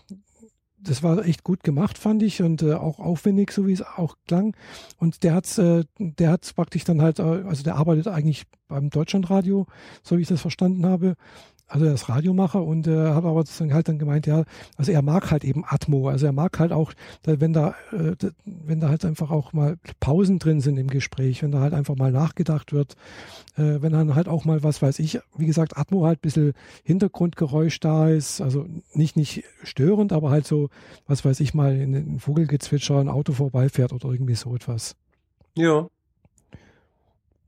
das war echt gut gemacht, fand ich, und äh, auch aufwendig, so wie es auch klang. Und der hat's, äh, der hat's praktisch dann halt, äh, also der arbeitet eigentlich beim Deutschlandradio, so wie ich das verstanden habe also er ist Radiomacher und äh, hat aber halt dann gemeint, ja, also er mag halt eben Atmo, also er mag halt auch, wenn da, äh, wenn da halt einfach auch mal Pausen drin sind im Gespräch, wenn da halt einfach mal nachgedacht wird, äh, wenn dann halt auch mal, was weiß ich, wie gesagt, Atmo halt ein bisschen Hintergrundgeräusch da ist, also nicht, nicht störend, aber halt so, was weiß ich mal, in ein Vogelgezwitscher, ein Auto vorbeifährt oder irgendwie so etwas. Ja.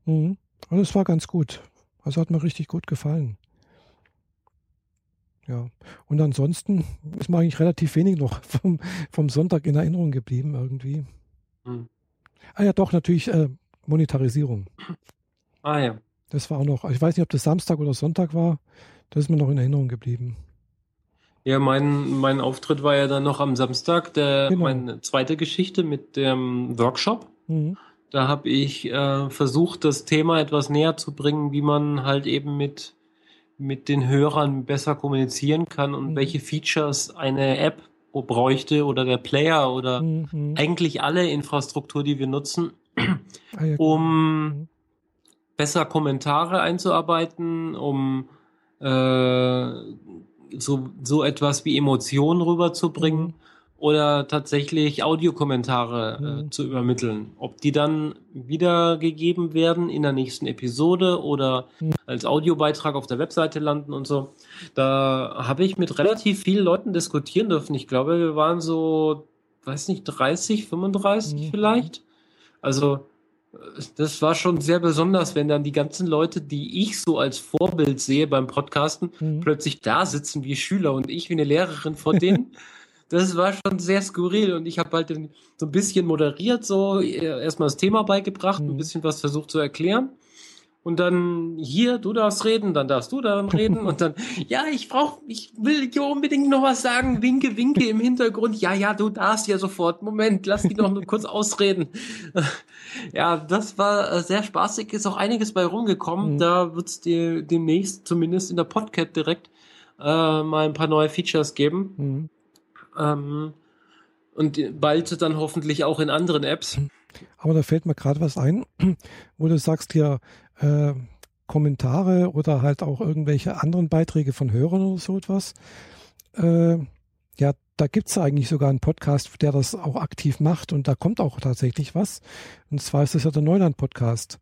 Mhm. Und es war ganz gut. Also hat mir richtig gut gefallen. Ja. Und ansonsten ist mir eigentlich relativ wenig noch vom, vom Sonntag in Erinnerung geblieben irgendwie. Hm. Ah ja, doch, natürlich äh, Monetarisierung. Ah ja. Das war auch noch, ich weiß nicht, ob das Samstag oder Sonntag war, das ist mir noch in Erinnerung geblieben. Ja, mein, mein Auftritt war ja dann noch am Samstag, der, genau. meine zweite Geschichte mit dem Workshop. Mhm. Da habe ich äh, versucht, das Thema etwas näher zu bringen, wie man halt eben mit mit den Hörern besser kommunizieren kann und mhm. welche Features eine App bräuchte oder der Player oder mhm. eigentlich alle Infrastruktur, die wir nutzen, ah, ja, um mhm. besser Kommentare einzuarbeiten, um äh, so, so etwas wie Emotionen rüberzubringen. Mhm. Oder tatsächlich Audiokommentare äh, mhm. zu übermitteln. Ob die dann wiedergegeben werden in der nächsten Episode oder mhm. als Audiobeitrag auf der Webseite landen und so. Da habe ich mit relativ vielen Leuten diskutieren dürfen. Ich glaube, wir waren so, weiß nicht, 30, 35 mhm. vielleicht. Also das war schon sehr besonders, wenn dann die ganzen Leute, die ich so als Vorbild sehe beim Podcasten, mhm. plötzlich da sitzen wie Schüler und ich wie eine Lehrerin vor denen. das war schon sehr skurril und ich habe halt so ein bisschen moderiert, so erstmal das Thema beigebracht, mhm. ein bisschen was versucht zu erklären. Und dann hier, du darfst reden, dann darfst du dann reden und dann, ja, ich brauch, ich will dir unbedingt noch was sagen, winke, winke im Hintergrund, ja, ja, du darfst ja sofort, Moment, lass dich noch kurz ausreden. Ja, das war äh, sehr spaßig, ist auch einiges bei rumgekommen, mhm. da wird's dir demnächst, zumindest in der Podcast direkt, äh, mal ein paar neue Features geben. Mhm. Ähm, und bald dann hoffentlich auch in anderen Apps. Aber da fällt mir gerade was ein, wo du sagst ja, äh, Kommentare oder halt auch irgendwelche anderen Beiträge von Hörern oder so etwas. Äh, ja, da gibt es eigentlich sogar einen Podcast, der das auch aktiv macht und da kommt auch tatsächlich was. Und zwar ist das ja der Neuland-Podcast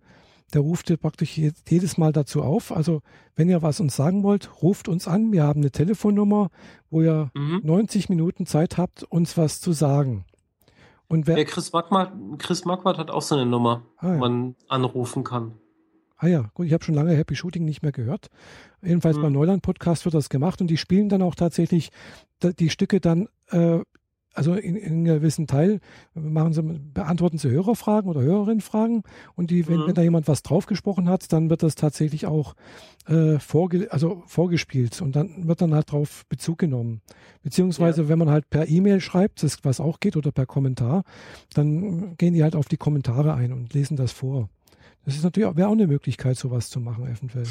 der ruft dir praktisch jedes Mal dazu auf. Also, wenn ihr was uns sagen wollt, ruft uns an. Wir haben eine Telefonnummer, wo ihr mhm. 90 Minuten Zeit habt, uns was zu sagen. Und wer, Der Chris Marquardt, Chris Marquardt hat auch so eine Nummer, ah, ja. wo man anrufen kann. Ah ja, gut, ich habe schon lange Happy Shooting nicht mehr gehört. Jedenfalls mhm. beim Neuland Podcast wird das gemacht und die spielen dann auch tatsächlich die Stücke dann äh, also in, in einem gewissen Teil machen sie, beantworten sie Hörerfragen oder Hörerinnenfragen und die, wenn, mhm. wenn da jemand was draufgesprochen hat, dann wird das tatsächlich auch äh, vorge also vorgespielt und dann wird dann halt drauf Bezug genommen. Beziehungsweise, ja. wenn man halt per E-Mail schreibt, das, was auch geht, oder per Kommentar, dann gehen die halt auf die Kommentare ein und lesen das vor. Das ist natürlich wäre auch eine Möglichkeit, sowas zu machen, eventuell.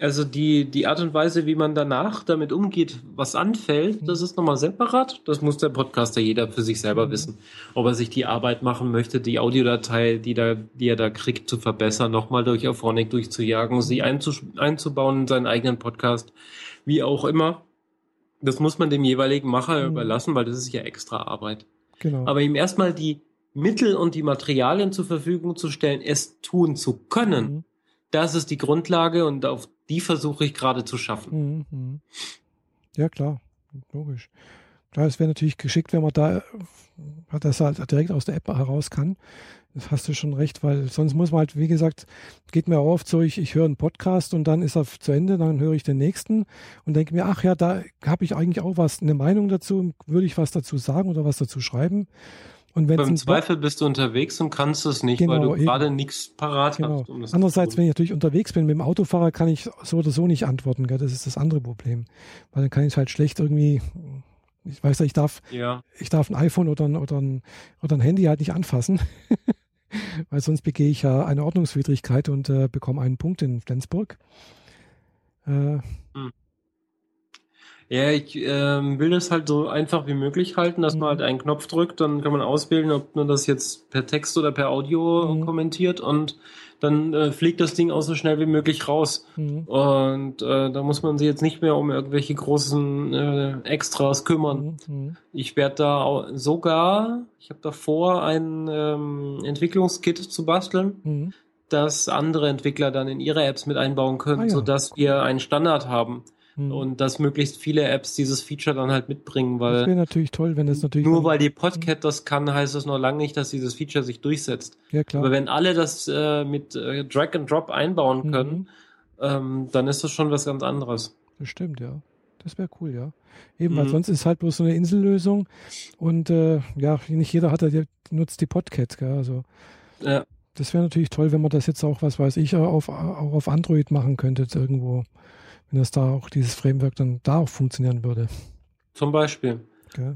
Also die, die Art und Weise, wie man danach damit umgeht, was anfällt, mhm. das ist nochmal separat. Das muss der Podcaster jeder für sich selber mhm. wissen. Ob er sich die Arbeit machen möchte, die Audiodatei, die, da, die er da kriegt, zu verbessern, nochmal durch Auphonic durchzujagen, sie mhm. einzubauen in seinen eigenen Podcast, wie auch immer. Das muss man dem jeweiligen Macher mhm. überlassen, weil das ist ja extra Arbeit. Genau. Aber ihm erstmal die Mittel und die Materialien zur Verfügung zu stellen, es tun zu können, mhm. Das ist die Grundlage und auf die versuche ich gerade zu schaffen. Mhm, mhm. Ja, klar, logisch. Klar, es wäre natürlich geschickt, wenn man da das halt direkt aus der App heraus kann. Das hast du schon recht, weil sonst muss man halt, wie gesagt, geht mir oft so, ich, ich höre einen Podcast und dann ist er zu Ende, dann höre ich den nächsten und denke mir, ach ja, da habe ich eigentlich auch was, eine Meinung dazu, würde ich was dazu sagen oder was dazu schreiben. Und Beim Zweifel bist du unterwegs und kannst es nicht, genau, weil du gerade nichts parat genau. hast. Um Andererseits, wenn ich natürlich unterwegs bin mit dem Autofahrer, kann ich so oder so nicht antworten. Gell? Das ist das andere Problem. Weil dann kann ich halt schlecht irgendwie, ich weiß ja, ich darf, ja. ich darf ein iPhone oder ein, oder ein, oder ein Handy halt nicht anfassen. weil sonst begehe ich ja eine Ordnungswidrigkeit und äh, bekomme einen Punkt in Flensburg. Äh, hm. Ja, ich ähm, will das halt so einfach wie möglich halten, dass mhm. man halt einen Knopf drückt, dann kann man auswählen, ob man das jetzt per Text oder per Audio mhm. kommentiert und dann äh, fliegt das Ding auch so schnell wie möglich raus. Mhm. Und äh, da muss man sich jetzt nicht mehr um irgendwelche großen äh, Extras kümmern. Mhm. mhm. Ich werde da sogar, ich habe davor ein ähm, Entwicklungskit zu basteln mhm. das andere Entwickler dann in ihre Apps mit einbauen können, ah, ja. sodass wir einen Standard haben. Mhm. Und dass möglichst viele Apps dieses Feature dann halt mitbringen, weil. Das wäre natürlich toll, wenn es natürlich. Nur weil die Podcat das kann, heißt das noch lange nicht, dass dieses Feature sich durchsetzt. Ja, klar. Aber wenn alle das äh, mit äh, Drag and Drop einbauen mhm. können, mhm. ähm, dann ist das schon was ganz anderes. Das stimmt, ja. Das wäre cool, ja. Eben, weil mhm. sonst ist halt bloß so eine Insellösung und äh, ja, nicht jeder hat, der nutzt die Podcat, gell? Also ja. das wäre natürlich toll, wenn man das jetzt auch, was weiß ich, auf, auch auf Android machen könnte, irgendwo wenn das da auch dieses Framework dann da auch funktionieren würde. Zum Beispiel. Okay.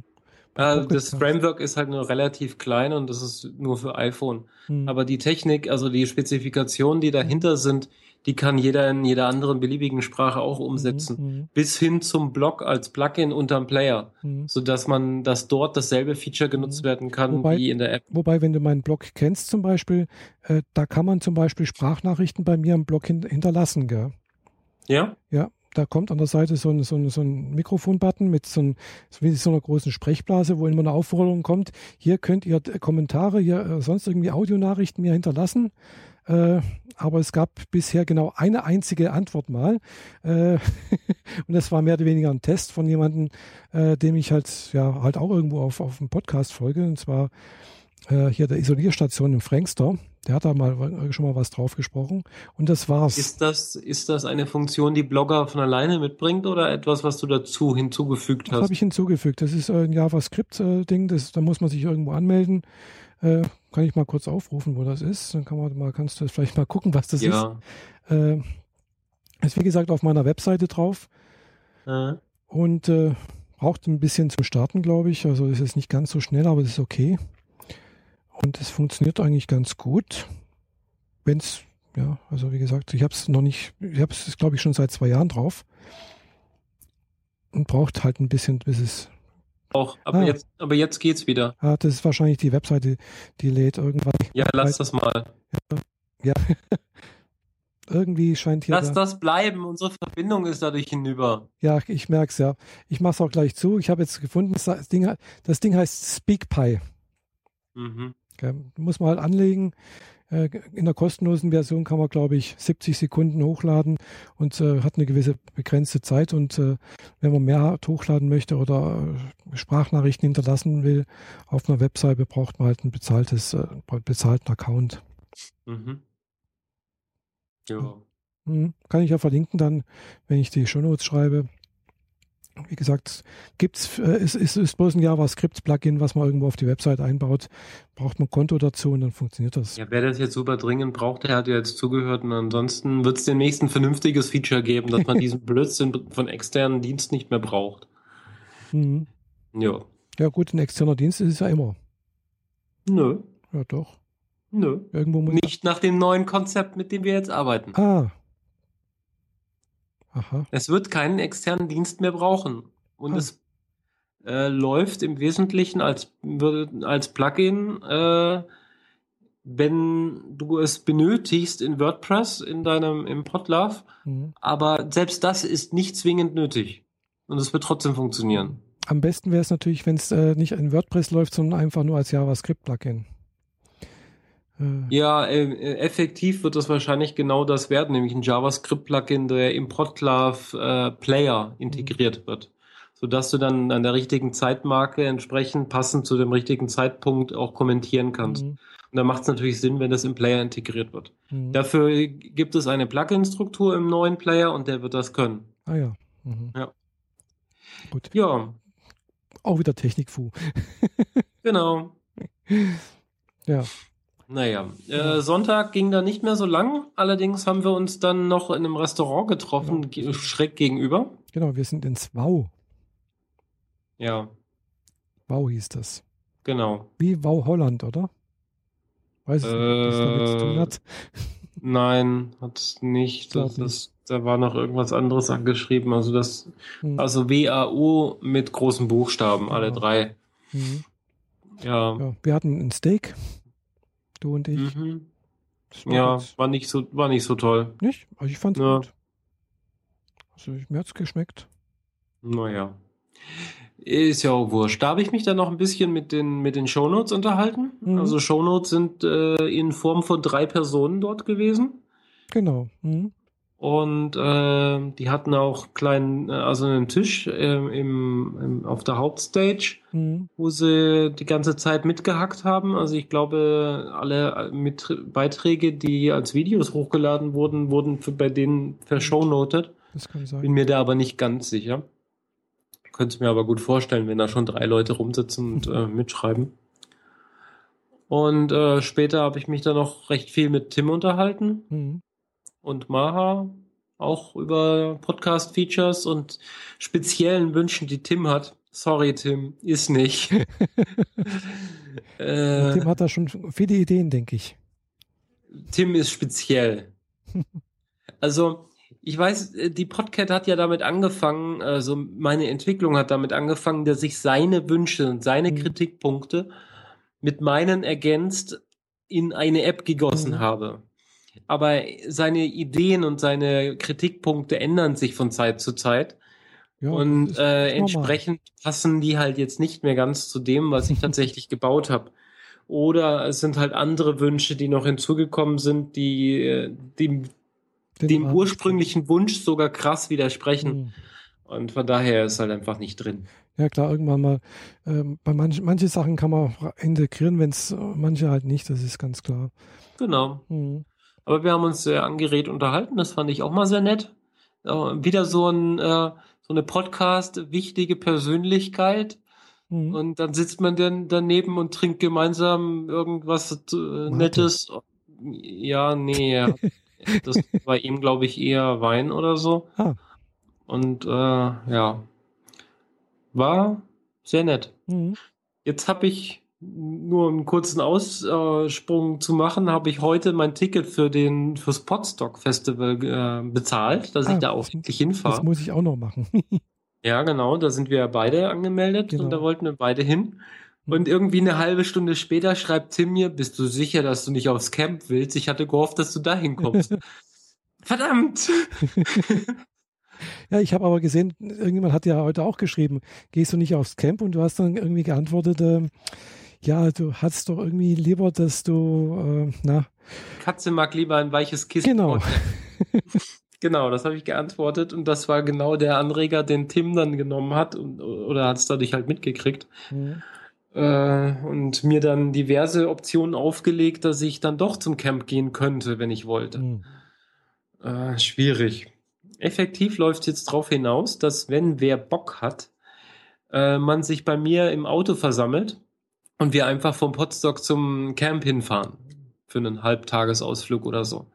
Ja, das Framework ist halt nur relativ klein und das ist nur für iPhone. Hm. Aber die Technik, also die Spezifikationen, die dahinter sind, die kann jeder in jeder anderen beliebigen Sprache auch umsetzen. Mhm. Bis hin zum Blog als Plugin unterm Player, mhm. sodass man, dass dort dasselbe Feature genutzt mhm. werden kann wobei, wie in der App. Wobei, wenn du meinen Blog kennst zum Beispiel, äh, da kann man zum Beispiel Sprachnachrichten bei mir im Blog hin hinterlassen, gell? Ja? Ja, da kommt an der Seite so ein, so ein, so ein Mikrofon-Button mit so, ein, wie so einer großen Sprechblase, wo immer eine Aufforderung kommt, hier könnt ihr Kommentare, hier äh, sonst irgendwie Audionachrichten mir hinterlassen. Äh, aber es gab bisher genau eine einzige Antwort mal. Äh, und das war mehr oder weniger ein Test von jemandem, äh, dem ich halt ja halt auch irgendwo auf, auf dem Podcast folge. Und zwar äh, hier der Isolierstation im Frankster. Der hat da mal schon mal was drauf gesprochen. Und das war's. Ist das, ist das eine Funktion, die Blogger von alleine mitbringt oder etwas, was du dazu hinzugefügt hast? Das habe ich hinzugefügt. Das ist ein JavaScript-Ding. da muss man sich irgendwo anmelden. Äh, kann ich mal kurz aufrufen, wo das ist. Dann kann man mal, kannst du vielleicht mal gucken, was das ja. ist. Äh, ist wie gesagt auf meiner Webseite drauf. Äh. Und äh, braucht ein bisschen zum Starten, glaube ich. Also ist es nicht ganz so schnell, aber es ist okay. Und es funktioniert eigentlich ganz gut. Wenn es, ja, also wie gesagt, ich habe es noch nicht, ich habe es, glaube ich, schon seit zwei Jahren drauf. Und braucht halt ein bisschen, bis es. Auch, aber, ah, jetzt, aber jetzt geht's wieder. Ah, das ist wahrscheinlich die Webseite, die lädt irgendwann. Ja, lass das mal. Ja. ja. Irgendwie scheint hier. Lass da, das bleiben, unsere Verbindung ist dadurch hinüber. Ja, ich merke es ja. Ich mache es auch gleich zu. Ich habe jetzt gefunden, das Ding, das Ding heißt SpeakPy. Mhm. Okay, muss man halt anlegen. Äh, in der kostenlosen Version kann man, glaube ich, 70 Sekunden hochladen und äh, hat eine gewisse begrenzte Zeit. Und äh, wenn man mehr hochladen möchte oder äh, Sprachnachrichten hinterlassen will auf einer Webseite, braucht man halt ein bezahltes, äh, bezahlten Account. Mhm. Ja. Mhm. Kann ich ja verlinken dann, wenn ich die Shownotes schreibe. Wie gesagt, gibt's, äh, ist, ist, ist bloß ein JavaScript-Plugin, was man irgendwo auf die Website einbaut. Braucht man ein Konto dazu und dann funktioniert das. Ja, wer das jetzt super dringend braucht, der hat ja jetzt zugehört und ansonsten wird es demnächst ein vernünftiges Feature geben, dass man diesen Blödsinn von externen Dienst nicht mehr braucht. Mhm. Ja. Ja, gut, ein externer Dienst ist es ja immer. Nö. Ja, doch. Nö. Irgendwo muss nicht nach dem neuen Konzept, mit dem wir jetzt arbeiten. Ah, Aha. Es wird keinen externen Dienst mehr brauchen. Und ah. es äh, läuft im Wesentlichen als, als Plugin, äh, wenn du es benötigst in WordPress, in deinem im Podlove. Mhm. Aber selbst das ist nicht zwingend nötig. Und es wird trotzdem funktionieren. Am besten wäre es natürlich, wenn es äh, nicht in WordPress läuft, sondern einfach nur als JavaScript-Plugin. Hm. Ja, äh, äh, effektiv wird das wahrscheinlich genau das werden, nämlich ein JavaScript-Plugin, der im Podclave äh, Player integriert mhm. wird, sodass du dann an der richtigen Zeitmarke entsprechend passend zu dem richtigen Zeitpunkt auch kommentieren kannst. Mhm. Und da macht es natürlich Sinn, wenn das im Player integriert wird. Mhm. Dafür gibt es eine Plugin-Struktur im neuen Player und der wird das können. Ah ja. Mhm. Ja. Gut. Ja. Auch wieder Technikfu. genau. Ja. Naja, äh, Sonntag ging da nicht mehr so lang. Allerdings haben wir uns dann noch in einem Restaurant getroffen, genau. schräg gegenüber. Genau, wir sind ins Wow. Ja. Wow hieß das. Genau. Wie Wow Holland, oder? Weiß ich äh, nicht, was damit zu tun hat. Nein, hat nicht. Das, das, da war noch irgendwas anderes angeschrieben. Also das, hm. also W-A-U mit großen Buchstaben, genau. alle drei. Mhm. Ja. ja. Wir hatten ein Steak du und ich. Mhm. Ja, war nicht so, war nicht so toll. Nicht? Also ich fand's ja. gut. Also mir hat's geschmeckt. Naja. Ist ja auch wurscht. Da habe ich mich dann noch ein bisschen mit den, mit den Shownotes unterhalten. Mhm. Also Shownotes sind äh, in Form von drei Personen dort gewesen. Genau. Mhm. Und äh, die hatten auch kleinen, äh, also einen Tisch äh, im, im, auf der Hauptstage, mhm. wo sie die ganze Zeit mitgehackt haben. Also ich glaube, alle mit Beiträge, die als Videos hochgeladen wurden, wurden für, bei denen verschownotet. Das kann sein. Bin mir da aber nicht ganz sicher. Könnte mir aber gut vorstellen, wenn da schon drei Leute rumsitzen und äh, mitschreiben. Und äh, später habe ich mich dann noch recht viel mit Tim unterhalten. Mhm und Maha auch über Podcast-Features und speziellen Wünschen, die Tim hat. Sorry, Tim, ist nicht. äh, Tim hat da schon viele Ideen, denke ich. Tim ist speziell. also, ich weiß, die Podcast hat ja damit angefangen, also meine Entwicklung hat damit angefangen, dass ich seine Wünsche und seine mhm. Kritikpunkte mit meinen ergänzt in eine App gegossen mhm. habe. Aber seine Ideen und seine Kritikpunkte ändern sich von Zeit zu Zeit. Ja, und äh, entsprechend passen die halt jetzt nicht mehr ganz zu dem, was ich tatsächlich gebaut habe. Oder es sind halt andere Wünsche, die noch hinzugekommen sind, die äh, dem, dem ursprünglichen Wunsch sogar krass widersprechen. Mhm. Und von daher ist halt einfach nicht drin. Ja klar, irgendwann mal. Ähm, bei manch, manche Sachen kann man auch integrieren, wenn es manche halt nicht, das ist ganz klar. Genau. Mhm. Aber wir haben uns sehr angeregt unterhalten, das fand ich auch mal sehr nett. Äh, wieder so ein äh, so eine Podcast, wichtige Persönlichkeit. Mhm. Und dann sitzt man dann daneben und trinkt gemeinsam irgendwas äh, Nettes. Ja, nee, das war ihm, glaube ich, eher Wein oder so. Ah. Und äh, ja, war sehr nett. Mhm. Jetzt habe ich nur einen kurzen Aussprung zu machen, habe ich heute mein Ticket für den fürs Podstock Festival äh, bezahlt, dass ah, ich da auch wirklich hinfahre. Das muss ich auch noch machen. ja, genau, da sind wir beide angemeldet genau. und da wollten wir beide hin. Mhm. Und irgendwie eine halbe Stunde später schreibt Tim mir, bist du sicher, dass du nicht aufs Camp willst? Ich hatte gehofft, dass du da hinkommst. Verdammt! Ja, ich habe aber gesehen, irgendjemand hat ja heute auch geschrieben, gehst du nicht aufs Camp? Und du hast dann irgendwie geantwortet, äh, ja, du hast doch irgendwie lieber, dass du, äh, na. Katze mag lieber ein weiches Kissen. Genau. genau, das habe ich geantwortet und das war genau der Anreger, den Tim dann genommen hat und, oder hat es dadurch halt mitgekriegt. Mhm. Äh, und mir dann diverse Optionen aufgelegt, dass ich dann doch zum Camp gehen könnte, wenn ich wollte. Mhm. Äh, schwierig effektiv läuft es jetzt darauf hinaus, dass wenn wer Bock hat, äh, man sich bei mir im Auto versammelt und wir einfach vom Potstock zum Camp hinfahren. Für einen Halbtagesausflug oder so.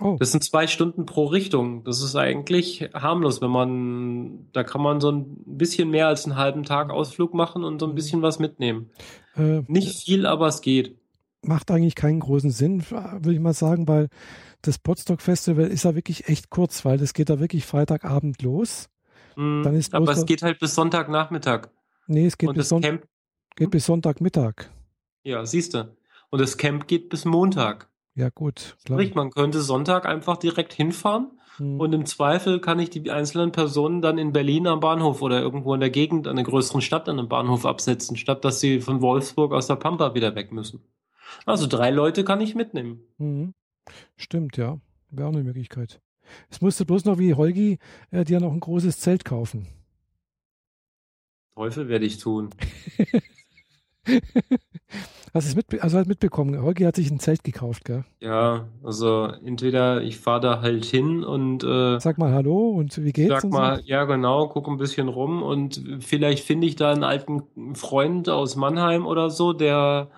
Oh. Das sind zwei Stunden pro Richtung. Das ist eigentlich harmlos, wenn man, da kann man so ein bisschen mehr als einen halben Tag Ausflug machen und so ein bisschen was mitnehmen. Äh, Nicht viel, aber es geht. Macht eigentlich keinen großen Sinn, würde ich mal sagen, weil das Potsdok Festival ist ja wirklich echt kurz, weil das geht da wirklich Freitagabend los. Dann ist aber es geht halt bis Sonntagnachmittag. Nee, es geht, bis, Son Camp geht bis Sonntagmittag. Ja, siehst du. Und das Camp geht bis Montag. Ja, gut. Klar. Sprich, man könnte Sonntag einfach direkt hinfahren hm. und im Zweifel kann ich die einzelnen Personen dann in Berlin am Bahnhof oder irgendwo in der Gegend, an einer größeren Stadt an einem Bahnhof absetzen, statt dass sie von Wolfsburg aus der Pampa wieder weg müssen. Also drei Leute kann ich mitnehmen. Mhm. Stimmt, ja. Wäre auch eine Möglichkeit. Es musste bloß noch wie Holgi äh, dir noch ein großes Zelt kaufen. Teufel werde ich tun. Hast du es mit, also halt mitbekommen? Holgi hat sich ein Zelt gekauft, gell? Ja, also entweder ich fahre da halt hin und äh, sag mal Hallo und wie geht's? Sag mal, so? ja genau, guck ein bisschen rum und vielleicht finde ich da einen alten Freund aus Mannheim oder so, der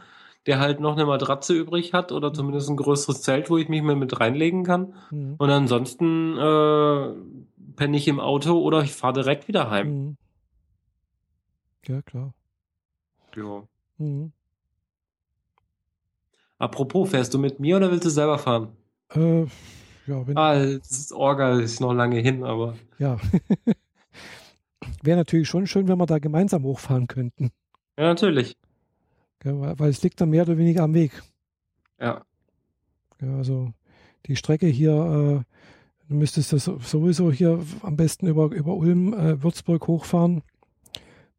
der halt noch eine Matratze übrig hat oder zumindest ein größeres Zelt, wo ich mich mal mit reinlegen kann. Mhm. Und ansonsten äh, penne ich im Auto oder ich fahre direkt wieder heim. Mhm. Ja, klar. Ja. Mhm. Apropos, fährst du mit mir oder willst du selber fahren? Äh, ja, wenn. Ah, das ist Orga ist noch lange hin, aber. Ja. Wäre natürlich schon schön, wenn wir da gemeinsam hochfahren könnten. Ja, natürlich. Ja, weil es liegt dann mehr oder weniger am Weg. Ja. ja also die Strecke hier, äh, du müsstest das sowieso hier am besten über, über Ulm, äh, Würzburg hochfahren.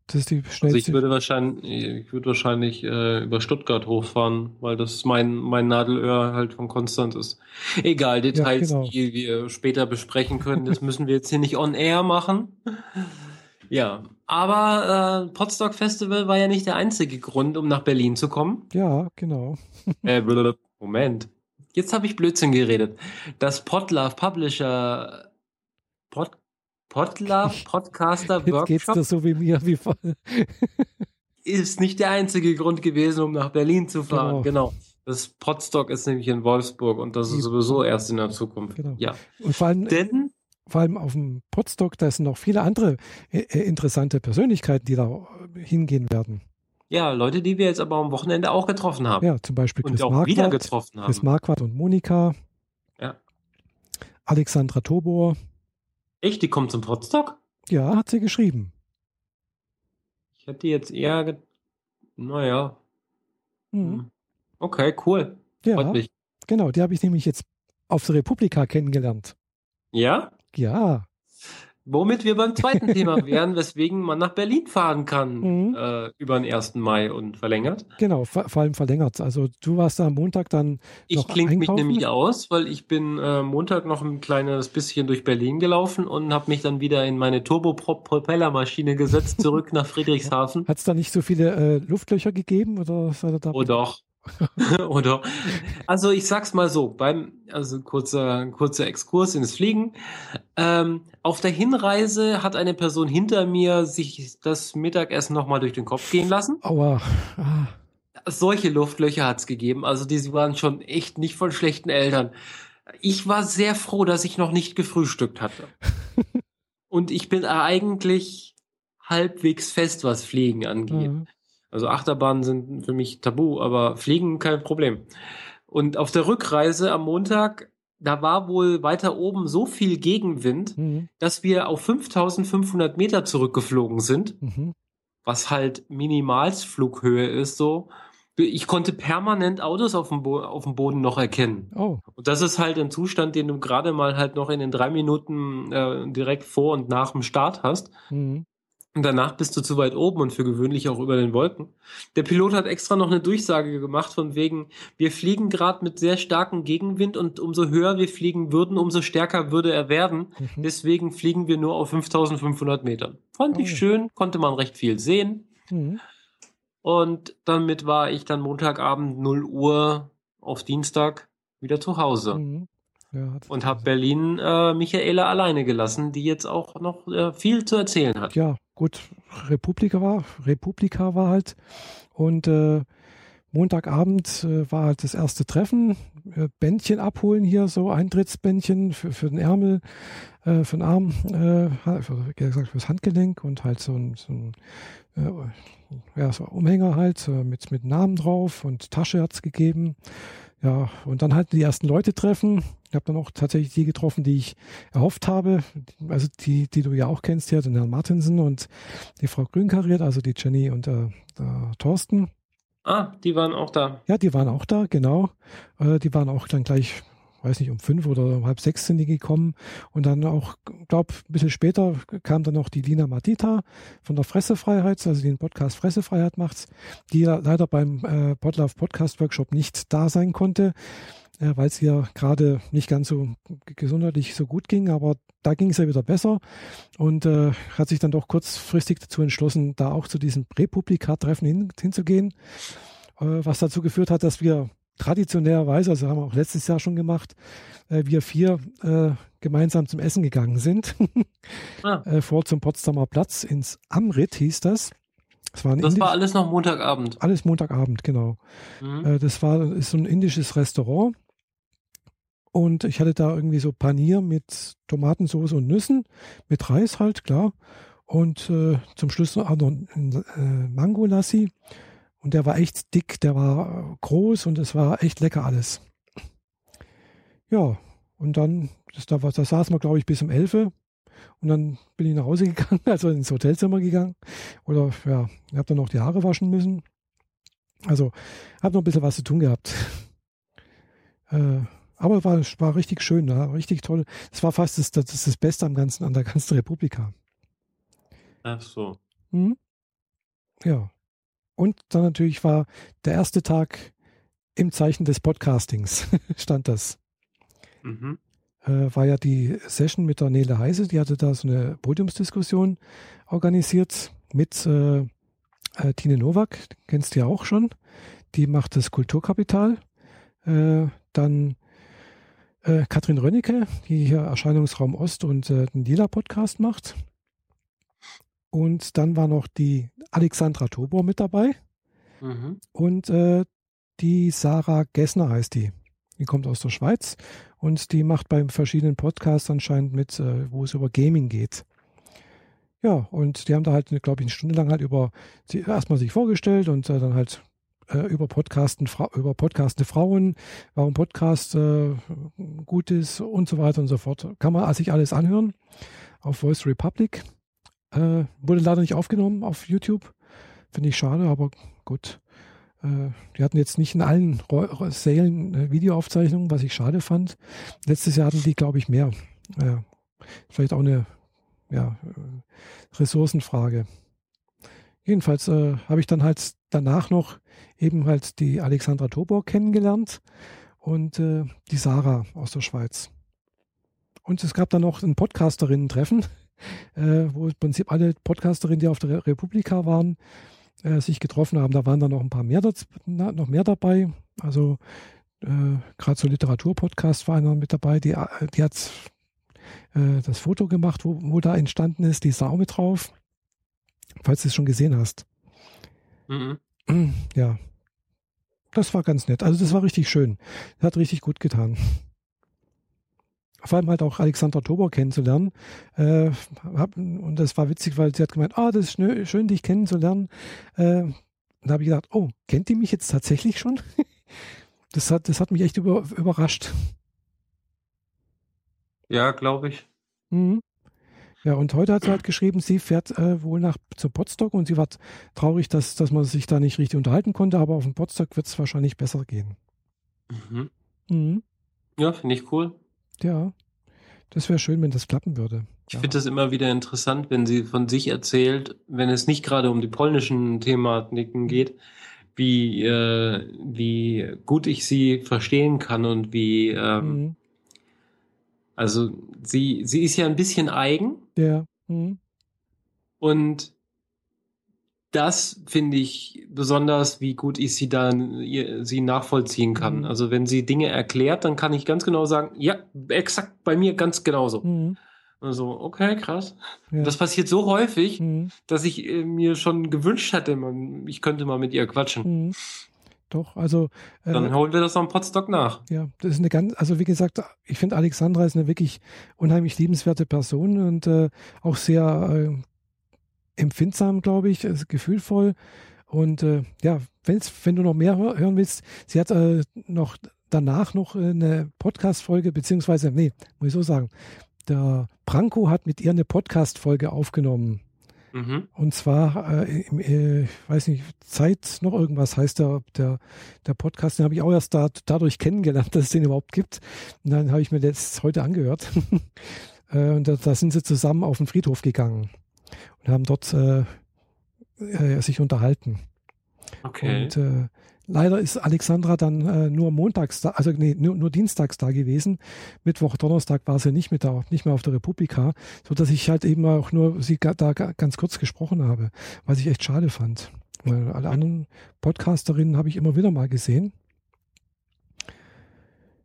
Das ist die schnellste. Also ich würde wahrscheinlich, ich würde wahrscheinlich äh, über Stuttgart hochfahren, weil das mein, mein Nadelöhr halt von Konstant ist. Egal, Details, ja, genau. die wir später besprechen können, das müssen wir jetzt hier nicht on air machen. Ja, aber äh, Potsdok Festival war ja nicht der einzige Grund, um nach Berlin zu kommen. Ja, genau. äh, Moment. Jetzt habe ich Blödsinn geredet. Das Podlove Publisher Podlove Podcaster Jetzt Workshop geht's dir so wie mir wie ist nicht der einzige Grund gewesen, um nach Berlin zu fahren. Genau. genau. Das Podstock ist nämlich in Wolfsburg und das ist sowieso erst in der Zukunft. Genau. Ja. Und vor allem, Denn vor allem auf dem Podstock, da sind noch viele andere äh, äh, interessante Persönlichkeiten, die da hingehen werden. Ja, Leute, die wir jetzt aber am Wochenende auch getroffen haben. Ja, zum Beispiel Chris und auch Marquardt, wieder getroffen haben. Chris Marquardt und Monika. Ja. Alexandra Tobor. Echt? Die kommt zum Podstock? Ja, hat sie geschrieben. Ich hätte jetzt eher, ge naja. Mhm. Hm. Okay, cool. Ja, Freut mich. Genau, die habe ich nämlich jetzt auf der Republika kennengelernt. Ja? Ja. Womit wir beim zweiten Thema wären, weswegen man nach Berlin fahren kann mhm. äh, über den 1. Mai und verlängert. Genau, vor, vor allem verlängert. Also du warst da am Montag dann ich noch klinge mich nämlich aus, weil ich bin äh, Montag noch ein kleines bisschen durch Berlin gelaufen und habe mich dann wieder in meine Turboprop-Propellermaschine gesetzt, zurück nach Friedrichshafen. Hat es da nicht so viele äh, Luftlöcher gegeben? Oder da oh doch. Oder? Also ich sag's mal so, beim, also kurzer, kurzer Exkurs ins Fliegen. Ähm, auf der Hinreise hat eine Person hinter mir sich das Mittagessen nochmal durch den Kopf gehen lassen. Aua. Ah. Solche Luftlöcher hat's gegeben. Also die waren schon echt nicht von schlechten Eltern. Ich war sehr froh, dass ich noch nicht gefrühstückt hatte. Und ich bin eigentlich halbwegs fest, was Fliegen angeht. Mhm. Also Achterbahnen sind für mich tabu, aber Fliegen kein Problem. Und auf der Rückreise am Montag, da war wohl weiter oben so viel Gegenwind, mhm. dass wir auf 5500 Meter zurückgeflogen sind, mhm. was halt Minimalsflughöhe ist so. Ich konnte permanent Autos auf dem, Bo auf dem Boden noch erkennen. Oh. Und das ist halt ein Zustand, den du gerade mal halt noch in den drei Minuten äh, direkt vor und nach dem Start hast. Mhm. Und danach bist du zu weit oben und für gewöhnlich auch über den Wolken. Der Pilot hat extra noch eine Durchsage gemacht von wegen, wir fliegen gerade mit sehr starkem Gegenwind und umso höher wir fliegen würden, umso stärker würde er werden. Mhm. Deswegen fliegen wir nur auf 5500 Metern. Fand ich oh. schön, konnte man recht viel sehen. Mhm. Und damit war ich dann Montagabend 0 Uhr auf Dienstag wieder zu Hause. Mhm. Ja, und habe Berlin äh, Michaela alleine gelassen, die jetzt auch noch äh, viel zu erzählen hat. Ja, gut, Republika war, Republika war halt. Und äh, Montagabend äh, war halt das erste Treffen. Äh, Bändchen abholen hier, so Eintrittsbändchen für, für den Ärmel, äh, für den Arm, für, gesagt, fürs Handgelenk und halt so ein, so ein ja, so Umhänger halt mit, mit Namen drauf und Tasche hat es gegeben. Ja, und dann halt die ersten Leute treffen. Ich habe dann auch tatsächlich die getroffen, die ich erhofft habe. Also die, die du ja auch kennst, ja, den Herrn Martinsen und die Frau Grünkariert, also die Jenny und äh, der Thorsten. Ah, die waren auch da. Ja, die waren auch da, genau. Äh, die waren auch dann gleich weiß nicht, um fünf oder um halb sechs sind die gekommen. Und dann auch, glaube ein bisschen später kam dann noch die Lina Matita von der Fressefreiheit, also den Podcast Fressefreiheit macht, die leider beim äh, Podlove Podcast Workshop nicht da sein konnte, äh, weil es ihr gerade nicht ganz so gesundheitlich so gut ging, aber da ging es ja wieder besser und äh, hat sich dann doch kurzfristig dazu entschlossen, da auch zu diesem Republika-Treffen hin, hinzugehen, äh, was dazu geführt hat, dass wir traditionellerweise, also haben wir auch letztes Jahr schon gemacht, äh, wir vier äh, gemeinsam zum Essen gegangen sind. ah. äh, vor zum Potsdamer Platz ins Amrit hieß das. Das, war, das war, alles noch Montagabend. Alles Montagabend, genau. Mhm. Das war ist so ein indisches Restaurant. Und ich hatte da irgendwie so Panier mit Tomatensauce und Nüssen, mit Reis halt, klar. Und äh, zum Schluss noch ein äh, Mango-Lassi. Und der war echt dick, der war groß und es war echt lecker alles. Ja, und dann, das, da, da saßen wir, glaube ich, bis um 11 Und dann bin ich nach Hause gegangen, also ins Hotelzimmer gegangen. Oder ja, ich habe dann noch die Haare waschen müssen. Also habe noch ein bisschen was zu tun gehabt. äh, aber es war, war richtig schön, ja, richtig toll. Es war fast das, das, das Beste am ganzen, an der ganzen Republika. Ach so. Mhm. Ja. Und dann natürlich war der erste Tag im Zeichen des Podcastings, stand das. Mhm. Äh, war ja die Session mit der Nele Heise, die hatte da so eine Podiumsdiskussion organisiert mit äh, äh, Tine Nowak, kennst du ja auch schon. Die macht das Kulturkapital. Äh, dann äh, Katrin Rönnecke, die hier Erscheinungsraum Ost und äh, den Lila Podcast macht. Und dann war noch die Alexandra Tobor mit dabei. Mhm. Und äh, die Sarah Gessner heißt die. Die kommt aus der Schweiz und die macht bei verschiedenen Podcasts anscheinend mit, äh, wo es über Gaming geht. Ja, und die haben da halt, glaube ich, eine Stunde lang halt über sie erstmal sich vorgestellt und äh, dann halt äh, über Podcasten, über podcastende Frauen, warum Podcast äh, gut ist und so weiter und so fort. Kann man sich alles anhören auf Voice Republic. Äh, wurde leider nicht aufgenommen auf YouTube. Finde ich schade, aber gut. Äh, die hatten jetzt nicht in allen Sälen Videoaufzeichnungen, was ich schade fand. Letztes Jahr hatten die, glaube ich, mehr. Vielleicht auch eine ja, äh, Ressourcenfrage. Jedenfalls äh, habe ich dann halt danach noch eben halt die Alexandra Tobor kennengelernt und äh, die Sarah aus der Schweiz. Und es gab dann noch ein Podcasterinnen-Treffen, äh, wo im Prinzip alle Podcasterinnen, die auf der Republika waren, äh, sich getroffen haben. Da waren dann noch ein paar mehr, noch mehr dabei. Also äh, gerade so Literaturpodcast war einer mit dabei, die, die hat äh, das Foto gemacht, wo, wo da entstanden ist, die Sau mit drauf. Falls du es schon gesehen hast. Mhm. Ja. Das war ganz nett. Also das war richtig schön. Hat richtig gut getan vor allem halt auch Alexandra Tobor kennenzulernen. Äh, hab, und das war witzig, weil sie hat gemeint, ah, das ist schön, dich kennenzulernen. Äh, da habe ich gedacht, oh, kennt die mich jetzt tatsächlich schon? das, hat, das hat mich echt über, überrascht. Ja, glaube ich. Mhm. Ja, und heute hat sie halt geschrieben, sie fährt äh, wohl nach zu Potsdok und sie war traurig, dass, dass man sich da nicht richtig unterhalten konnte, aber auf dem Potsdok wird es wahrscheinlich besser gehen. Mhm. Mhm. Ja, finde ich cool. Ja, das wäre schön, wenn das klappen würde. Ich ja. finde das immer wieder interessant, wenn sie von sich erzählt, wenn es nicht gerade um die polnischen Thematiken geht, wie, äh, wie gut ich sie verstehen kann und wie, ähm, mhm. Also sie, sie ist ja ein bisschen eigen. Ja. Mhm. Und das finde ich besonders, wie gut ich sie dann sie nachvollziehen kann. Mhm. Also wenn sie Dinge erklärt, dann kann ich ganz genau sagen, ja, exakt bei mir ganz genauso. Mhm. Also, okay, krass. Ja. Das passiert so häufig, mhm. dass ich äh, mir schon gewünscht hätte, man, ich könnte mal mit ihr quatschen. Doch, also. Äh, Dann holen wir das am Potstock nach. Ja, das ist eine ganz, also wie gesagt, ich finde Alexandra ist eine wirklich unheimlich liebenswerte Person und äh, auch sehr äh, empfindsam, glaube ich, gefühlvoll. Und äh, ja, wenn's, wenn du noch mehr hören willst, sie hat äh, noch danach noch eine Podcast-Folge, beziehungsweise, nee, muss ich so sagen, der Branko hat mit ihr eine Podcast-Folge aufgenommen. Mhm. Und zwar, äh, im, äh, ich weiß nicht, Zeit noch irgendwas heißt der, der, der Podcast, den habe ich auch erst da, dadurch kennengelernt, dass es den überhaupt gibt. Und dann habe ich mir das heute angehört. äh, und da, da, sind sie zusammen auf den Friedhof gegangen und haben dort äh, äh, sich unterhalten. Okay. Und äh, leider ist Alexandra dann äh, nur montags da, also nee, nur, nur dienstags da gewesen. Mittwoch, Donnerstag war sie nicht mit da, nicht mehr auf der Republika, so dass ich halt eben auch nur sie da ganz kurz gesprochen habe, was ich echt schade fand. Weil alle anderen Podcasterinnen habe ich immer wieder mal gesehen.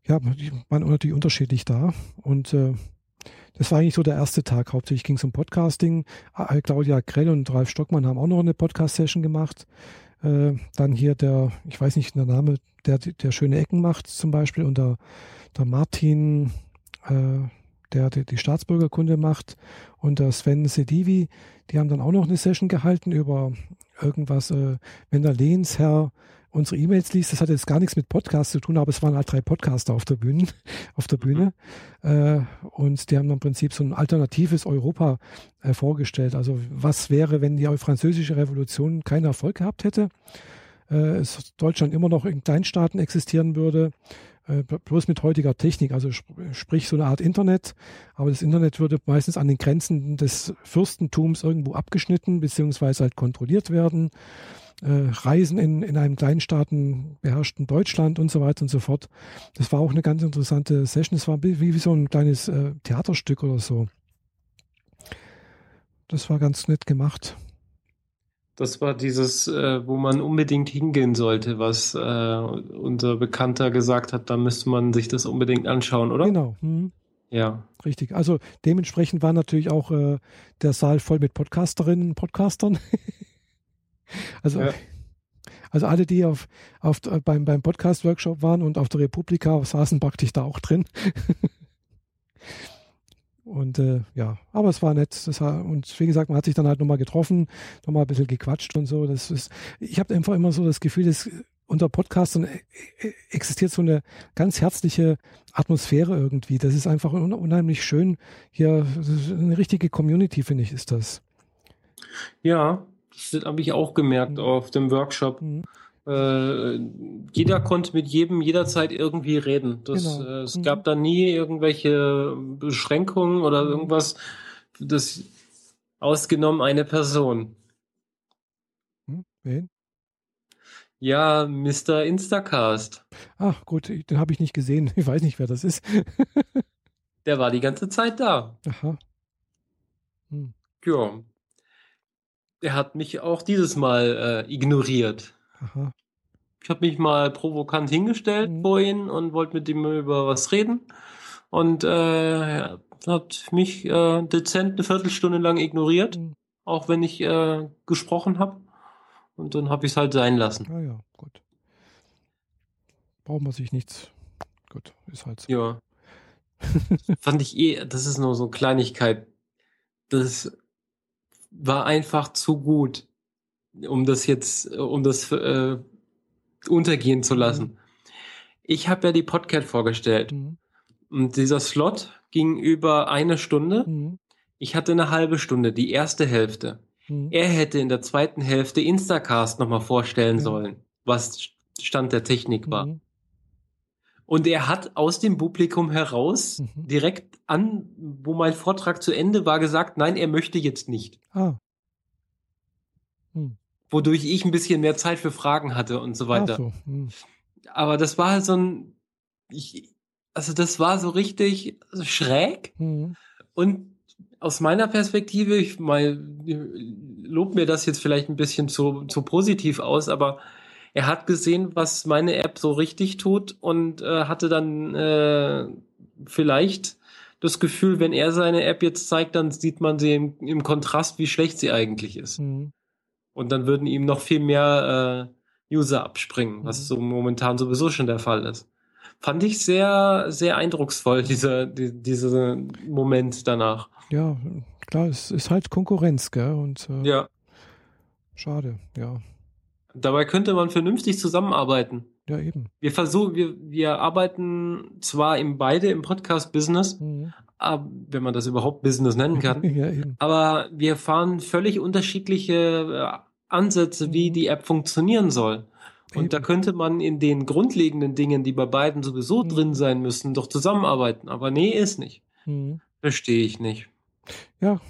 Ja, die waren natürlich unterschiedlich da und äh, das war eigentlich so der erste Tag. Hauptsächlich ging es um Podcasting. Claudia Grell und Ralf Stockmann haben auch noch eine Podcast-Session gemacht. Äh, dann hier der, ich weiß nicht der Name, der, der schöne Ecken macht zum Beispiel und der, der Martin, äh, der, der die Staatsbürgerkunde macht und der Sven Sedivi, die haben dann auch noch eine Session gehalten über irgendwas, äh, wenn der Lehnsherr unsere E-Mails liest, das hat jetzt gar nichts mit Podcast zu tun, aber es waren halt drei Podcaster auf der Bühne, auf der Bühne. Mhm. Äh, und die haben im Prinzip so ein alternatives Europa äh, vorgestellt. Also was wäre, wenn die französische Revolution keinen Erfolg gehabt hätte? Äh, Deutschland immer noch in Kleinstaaten existieren würde, bloß mit heutiger Technik, also sp sprich so eine Art Internet, aber das Internet würde meistens an den Grenzen des Fürstentums irgendwo abgeschnitten beziehungsweise halt kontrolliert werden äh, Reisen in, in einem Kleinstaaten beherrschten Deutschland und so weiter und so fort. Das war auch eine ganz interessante Session. Es war wie, wie so ein kleines äh, Theaterstück oder so. Das war ganz nett gemacht. Das war dieses, äh, wo man unbedingt hingehen sollte, was äh, unser Bekannter gesagt hat, da müsste man sich das unbedingt anschauen, oder? Genau. Hm. Ja. Richtig. Also dementsprechend war natürlich auch äh, der Saal voll mit Podcasterinnen und Podcastern. Also, ja. also alle, die auf, auf, beim, beim Podcast-Workshop waren und auf der Republika saßen praktisch da auch drin. Und äh, ja, aber es war nett. Das, und wie gesagt, man hat sich dann halt nochmal getroffen, nochmal ein bisschen gequatscht und so. Das ist, ich habe einfach immer so das Gefühl, dass unter Podcastern e, e, existiert so eine ganz herzliche Atmosphäre irgendwie. Das ist einfach unheimlich schön. Hier, eine richtige Community, finde ich, ist das. Ja, das habe ich auch gemerkt mhm. auf dem Workshop. Mhm. Äh, jeder konnte mit jedem jederzeit irgendwie reden. Das, genau. äh, es mhm. gab da nie irgendwelche Beschränkungen oder mhm. irgendwas, das ausgenommen eine Person. Hm, wen? Ja, Mr. Instacast. Ach gut, den habe ich nicht gesehen. Ich weiß nicht, wer das ist. Der war die ganze Zeit da. Aha. Hm. Ja. Er hat mich auch dieses Mal äh, ignoriert. Aha. Ich habe mich mal provokant hingestellt mhm. vor ihn und wollte mit ihm über was reden. Und äh, er hat mich äh, dezent eine Viertelstunde lang ignoriert, mhm. auch wenn ich äh, gesprochen habe. Und dann habe ich es halt sein lassen. Ja, ja, gut. Braucht man sich nichts. Gut, ist halt so. Ja. Fand ich eh, das ist nur so eine Kleinigkeit. Das war einfach zu gut, um das jetzt, um das äh, untergehen zu lassen. Mhm. Ich habe ja die Podcast vorgestellt. Mhm. Und dieser Slot ging über eine Stunde. Mhm. Ich hatte eine halbe Stunde, die erste Hälfte. Mhm. Er hätte in der zweiten Hälfte Instacast nochmal vorstellen sollen, was Stand der Technik war. Und er hat aus dem Publikum heraus mhm. direkt an, wo mein Vortrag zu Ende war, gesagt, nein, er möchte jetzt nicht. Ah. Hm. Wodurch ich ein bisschen mehr Zeit für Fragen hatte und so weiter. So. Hm. Aber das war halt so ein, ich, also das war so richtig schräg. Hm. Und aus meiner Perspektive, ich mal, lob mir das jetzt vielleicht ein bisschen zu, zu positiv aus, aber er hat gesehen, was meine App so richtig tut und äh, hatte dann äh, vielleicht das Gefühl, wenn er seine App jetzt zeigt, dann sieht man sie im, im Kontrast, wie schlecht sie eigentlich ist. Mhm. Und dann würden ihm noch viel mehr äh, User abspringen, was mhm. so momentan sowieso schon der Fall ist. Fand ich sehr, sehr eindrucksvoll, dieser, die, dieser Moment danach. Ja, klar, es ist halt Konkurrenz, gell? Und äh, ja. schade, ja. Dabei könnte man vernünftig zusammenarbeiten. Ja, eben. Wir versuchen, wir, wir arbeiten zwar im beide im Podcast-Business, mhm. wenn man das überhaupt Business nennen kann. ja, eben. Aber wir fahren völlig unterschiedliche äh, Ansätze, wie mhm. die App funktionieren soll. Und eben. da könnte man in den grundlegenden Dingen, die bei beiden sowieso mhm. drin sein müssen, doch zusammenarbeiten. Aber nee, ist nicht. Mhm. Verstehe ich nicht. Ja,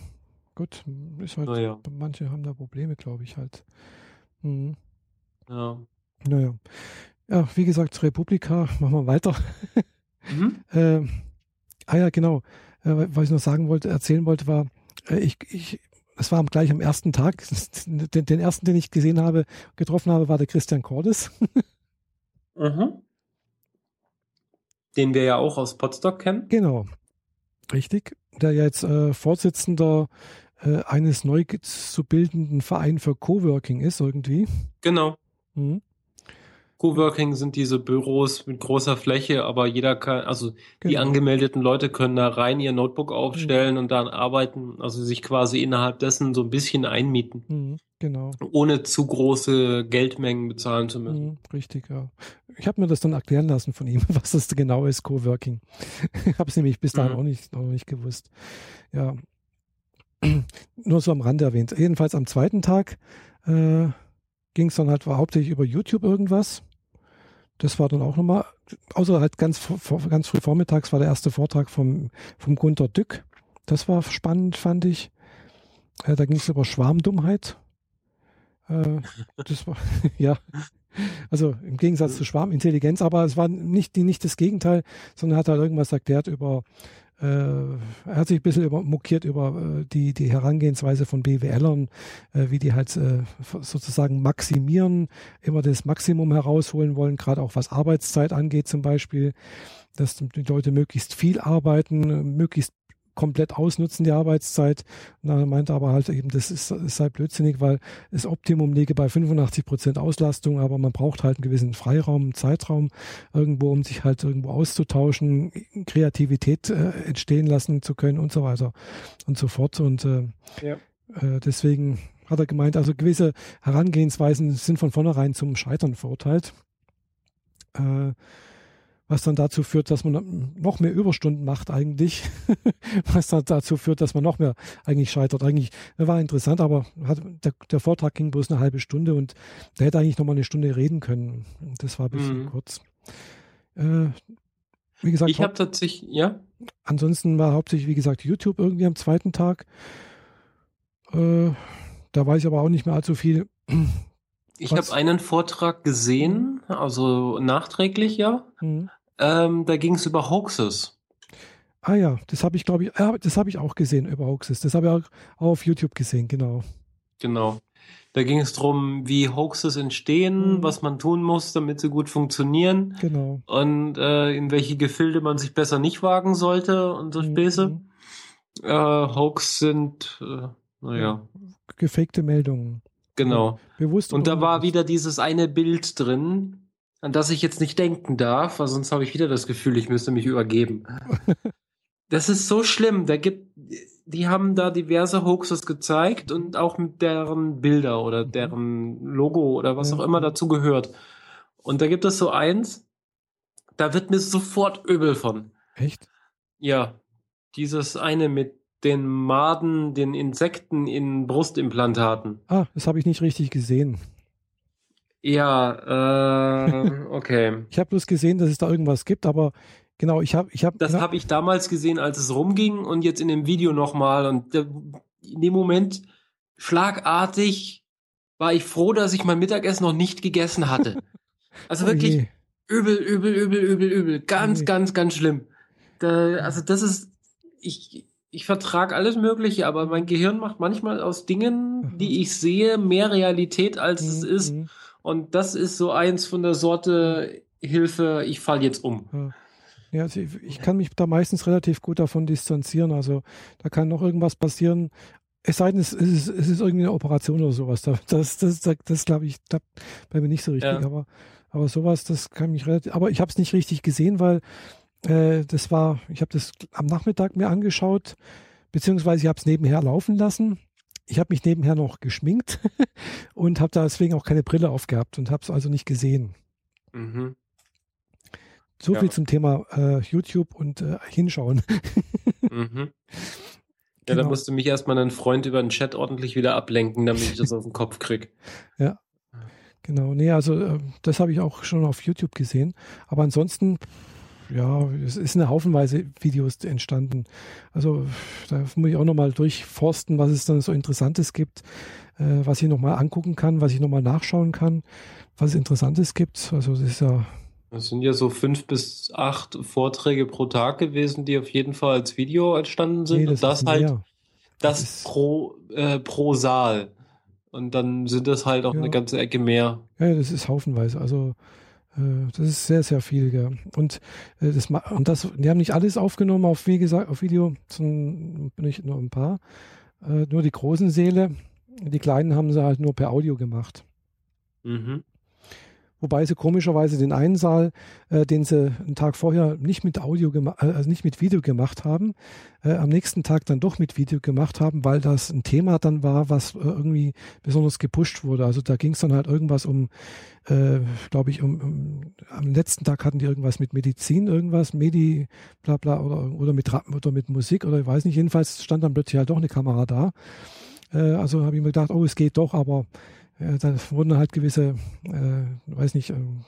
gut. Ist halt, naja. Manche haben da Probleme, glaube ich halt. Mhm. Ja. Naja. Ja, wie gesagt, Republika, machen wir weiter. Mhm. äh, ah ja, genau. Äh, was ich noch sagen wollte, erzählen wollte, war, äh, ich, ich, es war gleich am ersten Tag, den, den, ersten, den ich gesehen habe, getroffen habe, war der Christian Cordes. mhm. Den wir ja auch aus Potsdok kennen. Genau. Richtig. Der ja jetzt äh, Vorsitzender äh, eines neu zu bildenden Verein für Coworking ist irgendwie. Genau. Mhm. Coworking sind diese Büros mit großer Fläche, aber jeder kann, also genau. die angemeldeten Leute können da rein ihr Notebook aufstellen mhm. und dann arbeiten, also sich quasi innerhalb dessen so ein bisschen einmieten. Mhm, genau. Ohne zu große Geldmengen bezahlen zu müssen. Mhm, richtig, ja. Ich habe mir das dann erklären lassen von ihm, was das genau ist, Coworking. ich habe es nämlich bis dahin mhm. auch nicht, noch nicht gewusst. Ja. Nur so am Rand erwähnt. Jedenfalls am zweiten Tag äh, ging es dann halt hauptsächlich über YouTube irgendwas. Das war dann auch nochmal, außer halt ganz, ganz früh vormittags war der erste Vortrag vom, vom Gunter Dück. Das war spannend, fand ich. Äh, da ging es über Schwarmdummheit. Äh, das war, ja. Also im Gegensatz zu Schwarmintelligenz, aber es war nicht, nicht das Gegenteil, sondern hat halt irgendwas erklärt über er hat sich ein bisschen über, mokiert über äh, die, die Herangehensweise von BWLern, äh, wie die halt äh, sozusagen maximieren, immer das Maximum herausholen wollen, gerade auch was Arbeitszeit angeht zum Beispiel, dass die Leute möglichst viel arbeiten, möglichst komplett ausnutzen, die Arbeitszeit. Und dann meinte aber halt eben, das ist, ist halt blödsinnig, weil das Optimum liege bei 85 Prozent Auslastung, aber man braucht halt einen gewissen Freiraum, einen Zeitraum irgendwo, um sich halt irgendwo auszutauschen, Kreativität äh, entstehen lassen zu können und so weiter und so fort. Und äh, ja. äh, deswegen hat er gemeint, also gewisse Herangehensweisen sind von vornherein zum Scheitern verurteilt. Äh, was dann dazu führt, dass man noch mehr Überstunden macht eigentlich, was dann dazu führt, dass man noch mehr eigentlich scheitert. Eigentlich war interessant, aber hat, der, der, Vortrag ging bloß eine halbe Stunde und der hätte eigentlich noch mal eine Stunde reden können. Das war ein bisschen mhm. kurz. Äh, wie gesagt, ich habe tatsächlich, ja. Ansonsten war hauptsächlich, wie gesagt, YouTube irgendwie am zweiten Tag. Äh, da weiß ich aber auch nicht mehr allzu viel. Ich habe einen Vortrag gesehen, also nachträglich, ja. Mhm. Ähm, da ging es über Hoaxes. Ah ja, das habe ich, glaube ich, äh, das habe ich auch gesehen über Hoaxes. Das habe ich auch auf YouTube gesehen, genau. Genau. Da ging es darum, wie Hoaxes entstehen, mhm. was man tun muss, damit sie gut funktionieren. Genau. Und äh, in welche Gefilde man sich besser nicht wagen sollte und so mhm. Späße. Mhm. Äh, Hoax sind, äh, naja. Gefakte Meldungen. Genau. Bewusst. Und da war wieder dieses eine Bild drin, an das ich jetzt nicht denken darf, weil sonst habe ich wieder das Gefühl, ich müsste mich übergeben. das ist so schlimm. Da gibt, die haben da diverse Hoaxes gezeigt und auch mit deren Bilder oder mhm. deren Logo oder was auch immer dazu gehört. Und da gibt es so eins, da wird mir sofort übel von. Echt? Ja. Dieses eine mit den Maden, den Insekten in Brustimplantaten. Ah, das habe ich nicht richtig gesehen. Ja, äh, okay. ich habe bloß gesehen, dass es da irgendwas gibt, aber genau, ich habe, ich habe. Das habe ich damals gesehen, als es rumging und jetzt in dem Video nochmal und in dem Moment schlagartig war ich froh, dass ich mein Mittagessen noch nicht gegessen hatte. Also oh wirklich je. übel, übel, übel, übel, übel, ganz, oh ganz, ganz schlimm. Da, also das ist, ich, ich vertrage alles Mögliche, aber mein Gehirn macht manchmal aus Dingen, mhm. die ich sehe, mehr Realität, als mhm. es ist. Und das ist so eins von der Sorte Hilfe, ich falle jetzt um. Ja, also ich, ich, kann mich da meistens relativ gut davon distanzieren. Also da kann noch irgendwas passieren. Es sei denn, es ist, es ist irgendwie eine Operation oder sowas. Das, das, das, das, das glaube ich, da bei mir nicht so richtig. Ja. Aber, aber sowas, das kann mich relativ. Aber ich habe es nicht richtig gesehen, weil äh, das war, ich habe das am Nachmittag mir angeschaut, beziehungsweise ich habe es nebenher laufen lassen. Ich habe mich nebenher noch geschminkt und habe deswegen auch keine Brille aufgehabt und habe es also nicht gesehen. Mhm. So ja. viel zum Thema äh, YouTube und äh, hinschauen. mhm. Ja, genau. da musste mich erstmal ein Freund über den Chat ordentlich wieder ablenken, damit ich das auf den Kopf kriege. Ja. Genau, nee, also äh, das habe ich auch schon auf YouTube gesehen. Aber ansonsten ja, es ist eine Haufenweise Videos entstanden. Also da muss ich auch nochmal durchforsten, was es dann so Interessantes gibt, äh, was ich nochmal angucken kann, was ich nochmal nachschauen kann, was es Interessantes gibt. Also das ist ja. Es sind ja so fünf bis acht Vorträge pro Tag gewesen, die auf jeden Fall als Video entstanden sind. Nee, das Und das halt, mehr. das, das pro, äh, pro Saal. Und dann sind das halt auch ja. eine ganze Ecke mehr. Ja, das ist haufenweise. Also das ist sehr, sehr viel. Gell. Und, äh, das, und das, die haben nicht alles aufgenommen auf, wie gesagt, auf Video, sondern nicht nur ein paar. Äh, nur die großen Säle, die kleinen haben sie halt nur per Audio gemacht. Mhm. Wobei sie komischerweise den einen Saal, äh, den sie einen Tag vorher nicht mit Audio äh, also nicht mit Video gemacht haben, äh, am nächsten Tag dann doch mit Video gemacht haben, weil das ein Thema dann war, was äh, irgendwie besonders gepusht wurde. Also da ging es dann halt irgendwas um, äh, glaube ich, um, um, am letzten Tag hatten die irgendwas mit Medizin, irgendwas, Medi, bla bla, oder, oder mit oder mit Musik oder ich weiß nicht. Jedenfalls stand dann plötzlich halt doch eine Kamera da. Äh, also habe ich mir gedacht, oh, es geht doch, aber äh, da wurden halt gewisse, äh, weiß nicht, ähm,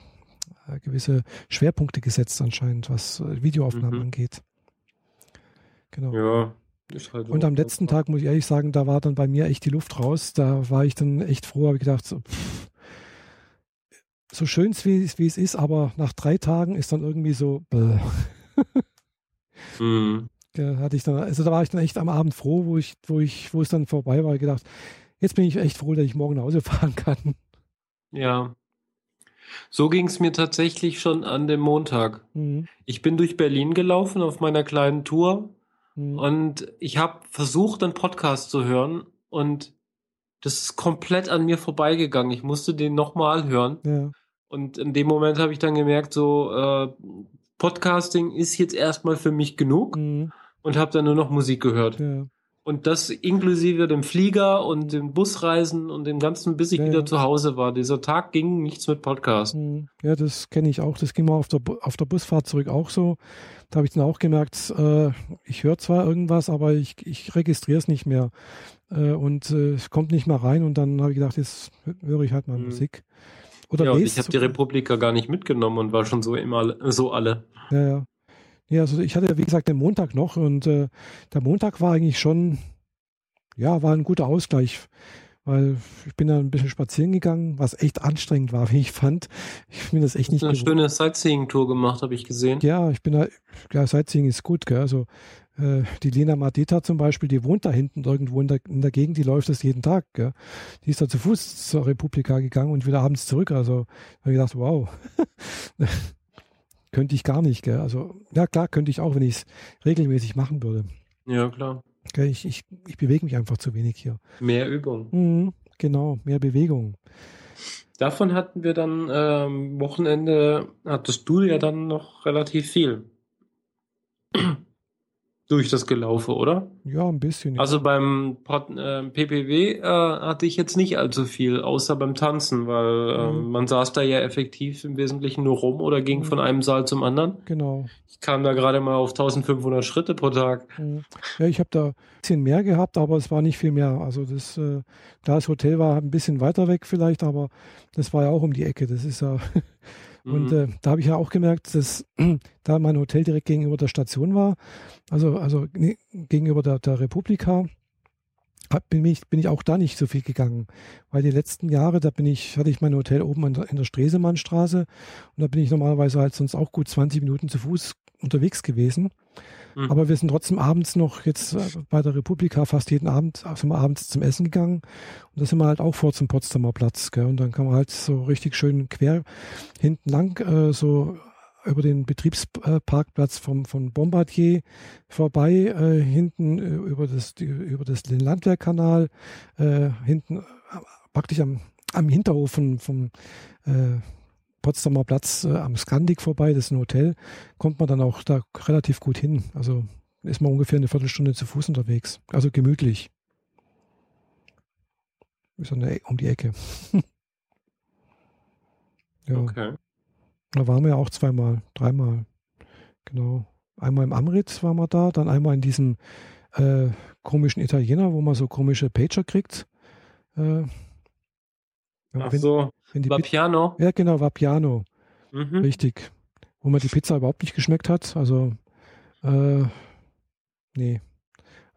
äh, gewisse Schwerpunkte gesetzt anscheinend, was äh, Videoaufnahmen mhm. angeht. Genau. Ja. Halt und am letzten Tag muss ich ehrlich sagen, da war dann bei mir echt die Luft raus. Da war ich dann echt froh, habe ich gedacht, so, pff, so schön wie, wie es ist, aber nach drei Tagen ist dann irgendwie so. mhm. Da hatte ich dann, also da war ich dann echt am Abend froh, wo ich, wo ich, wo es dann vorbei war, gedacht, Jetzt bin ich echt froh, dass ich morgen nach Hause fahren kann. Ja. So ging es mir tatsächlich schon an dem Montag. Mhm. Ich bin durch Berlin gelaufen auf meiner kleinen Tour mhm. und ich habe versucht, einen Podcast zu hören und das ist komplett an mir vorbeigegangen. Ich musste den nochmal hören. Ja. Und in dem Moment habe ich dann gemerkt, so äh, Podcasting ist jetzt erstmal für mich genug mhm. und habe dann nur noch Musik gehört. Ja. Und das inklusive dem Flieger und dem Busreisen und dem ganzen, bis ich ja, wieder ja. zu Hause war. Dieser Tag ging nichts mit Podcast. Hm. Ja, das kenne ich auch. Das ging mal auf der, auf der Busfahrt zurück auch so. Da habe ich dann auch gemerkt, äh, ich höre zwar irgendwas, aber ich, ich registriere es nicht mehr. Äh, und äh, es kommt nicht mehr rein. Und dann habe ich gedacht, jetzt höre ich halt mal hm. Musik. Oder ja, ich habe die Republika gar nicht mitgenommen und war schon so immer so alle. Ja, ja. Ja, also ich hatte ja, wie gesagt, den Montag noch und äh, der Montag war eigentlich schon, ja, war ein guter Ausgleich, weil ich bin da ein bisschen spazieren gegangen, was echt anstrengend war, wie ich fand. Ich finde das echt nicht. Eine schöne Sightseeing-Tour gemacht, habe ich gesehen. Ja, ich bin da, ja, Sightseeing ist gut, gell? Also äh, die Lena Madeta zum Beispiel, die wohnt da hinten irgendwo in der, in der Gegend, die läuft das jeden Tag. Gell? Die ist da zu Fuß zur Republika gegangen und wieder abends zurück. Also habe ich gedacht, wow. könnte ich gar nicht. Gell? Also, ja, klar, könnte ich auch, wenn ich es regelmäßig machen würde. Ja, klar. Gell? Ich, ich, ich bewege mich einfach zu wenig hier. Mehr Übung. Mhm, genau, mehr Bewegung. Davon hatten wir dann ähm, Wochenende, hattest du ja dann noch relativ viel durch das Gelaufe, oder? Ja, ein bisschen. Ja. Also beim äh, PPW äh, hatte ich jetzt nicht allzu viel, außer beim Tanzen, weil äh, mhm. man saß da ja effektiv im Wesentlichen nur rum oder ging mhm. von einem Saal zum anderen. Genau. Ich kam da gerade mal auf 1500 Schritte pro Tag. Mhm. Ja, ich habe da ein bisschen mehr gehabt, aber es war nicht viel mehr. Also das, äh, das Hotel war ein bisschen weiter weg vielleicht, aber das war ja auch um die Ecke. Das ist ja Und mhm. äh, da habe ich ja auch gemerkt, dass da mein Hotel direkt gegenüber der Station war, also, also nee, gegenüber der, der Republika, bin ich, bin ich auch da nicht so viel gegangen. Weil die letzten Jahre, da bin ich, hatte ich mein Hotel oben in der, in der Stresemannstraße und da bin ich normalerweise halt sonst auch gut 20 Minuten zu Fuß unterwegs gewesen. Mhm. Aber wir sind trotzdem abends noch jetzt äh, bei der Republika fast jeden Abend, sind wir abends zum Essen gegangen. Und da sind wir halt auch vor zum Potsdamer Platz. Gell? Und dann kann man halt so richtig schön quer hinten lang äh, so über den Betriebsparkplatz vom, von Bombardier vorbei, äh, hinten äh, über das, über das den Landwehrkanal, äh, hinten äh, praktisch am, am Hinterhof von, vom äh, Potsdamer Platz äh, am Skandik vorbei, das ist ein Hotel, kommt man dann auch da relativ gut hin. Also ist man ungefähr eine Viertelstunde zu Fuß unterwegs. Also gemütlich. Ist eine, um die Ecke. ja. Okay. Da waren wir ja auch zweimal, dreimal. Genau. Einmal im Amrit waren wir da, dann einmal in diesem äh, komischen Italiener, wo man so komische Pager kriegt. Äh, Ach wenn, so, wenn Vapiano? Ja, genau, Vapiano. Mhm. Richtig. Wo mir die Pizza überhaupt nicht geschmeckt hat. Also, äh, nee.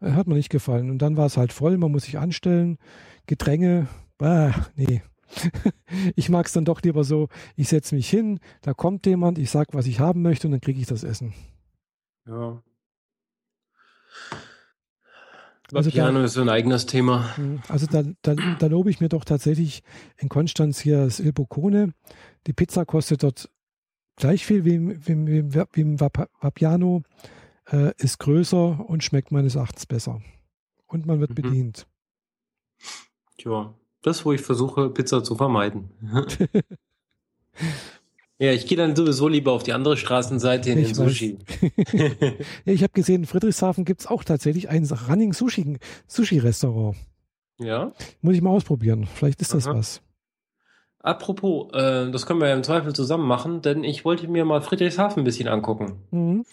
Äh, hat mir nicht gefallen. Und dann war es halt voll, man muss sich anstellen. Gedränge, bah, nee. ich mag es dann doch lieber so, ich setze mich hin, da kommt jemand, ich sage, was ich haben möchte und dann kriege ich das Essen. Ja. Also Piano da, ist so ein eigenes Thema. Mhm. Also da, da, da lobe ich mir doch tatsächlich in Konstanz hier das Il Boccone. Die Pizza kostet dort gleich viel wie, wie, wie, wie im Vapiano, äh, ist größer und schmeckt meines Erachtens besser. Und man wird mhm. bedient. Tja, das, wo ich versuche, Pizza zu vermeiden. Ja, ich gehe dann sowieso lieber auf die andere Straßenseite in ich den Sushi. ja, ich habe gesehen, in Friedrichshafen gibt es auch tatsächlich ein Running Sushi, Sushi-Restaurant. Ja. Muss ich mal ausprobieren. Vielleicht ist das Aha. was. Apropos, äh, das können wir ja im Zweifel zusammen machen, denn ich wollte mir mal Friedrichshafen ein bisschen angucken. Mhm.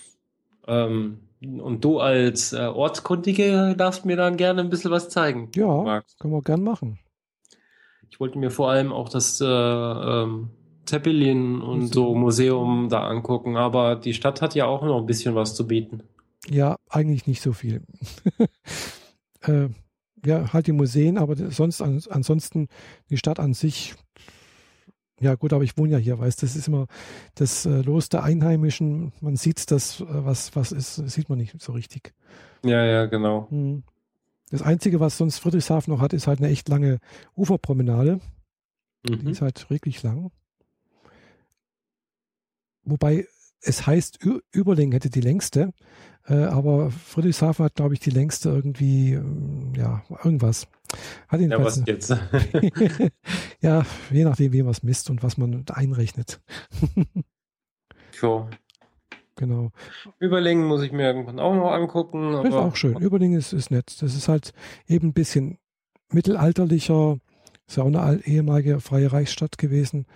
Ähm, und du als äh, Ortskundige darfst mir dann gerne ein bisschen was zeigen. Ja, können wir gern machen. Ich wollte mir vor allem auch das äh, ähm, Zeppelin und so Museum da angucken, aber die Stadt hat ja auch noch ein bisschen was zu bieten. Ja, eigentlich nicht so viel. äh, ja, halt die Museen, aber sonst ansonsten die Stadt an sich. Ja gut, aber ich wohne ja hier, weißt das ist immer das äh, Los der Einheimischen. Man sieht das, äh, was was ist, sieht man nicht so richtig. Ja, ja, genau. Hm. Das Einzige, was sonst Friedrichshafen noch hat, ist halt eine echt lange Uferpromenade. Mhm. Die ist halt wirklich lang. Wobei es heißt, Überlingen hätte die längste, äh, aber Friedrichshafen hat, glaube ich, die längste irgendwie, ähm, ja, irgendwas. Hat ja, was jetzt? ja, je nachdem, wie man es misst und was man einrechnet. Sure. genau. Überlingen muss ich mir irgendwann auch noch angucken. ist auch schön. Überlingen ist, ist nett. Das ist halt eben ein bisschen mittelalterlicher. Ist ja auch eine ehemalige freie Reichsstadt gewesen.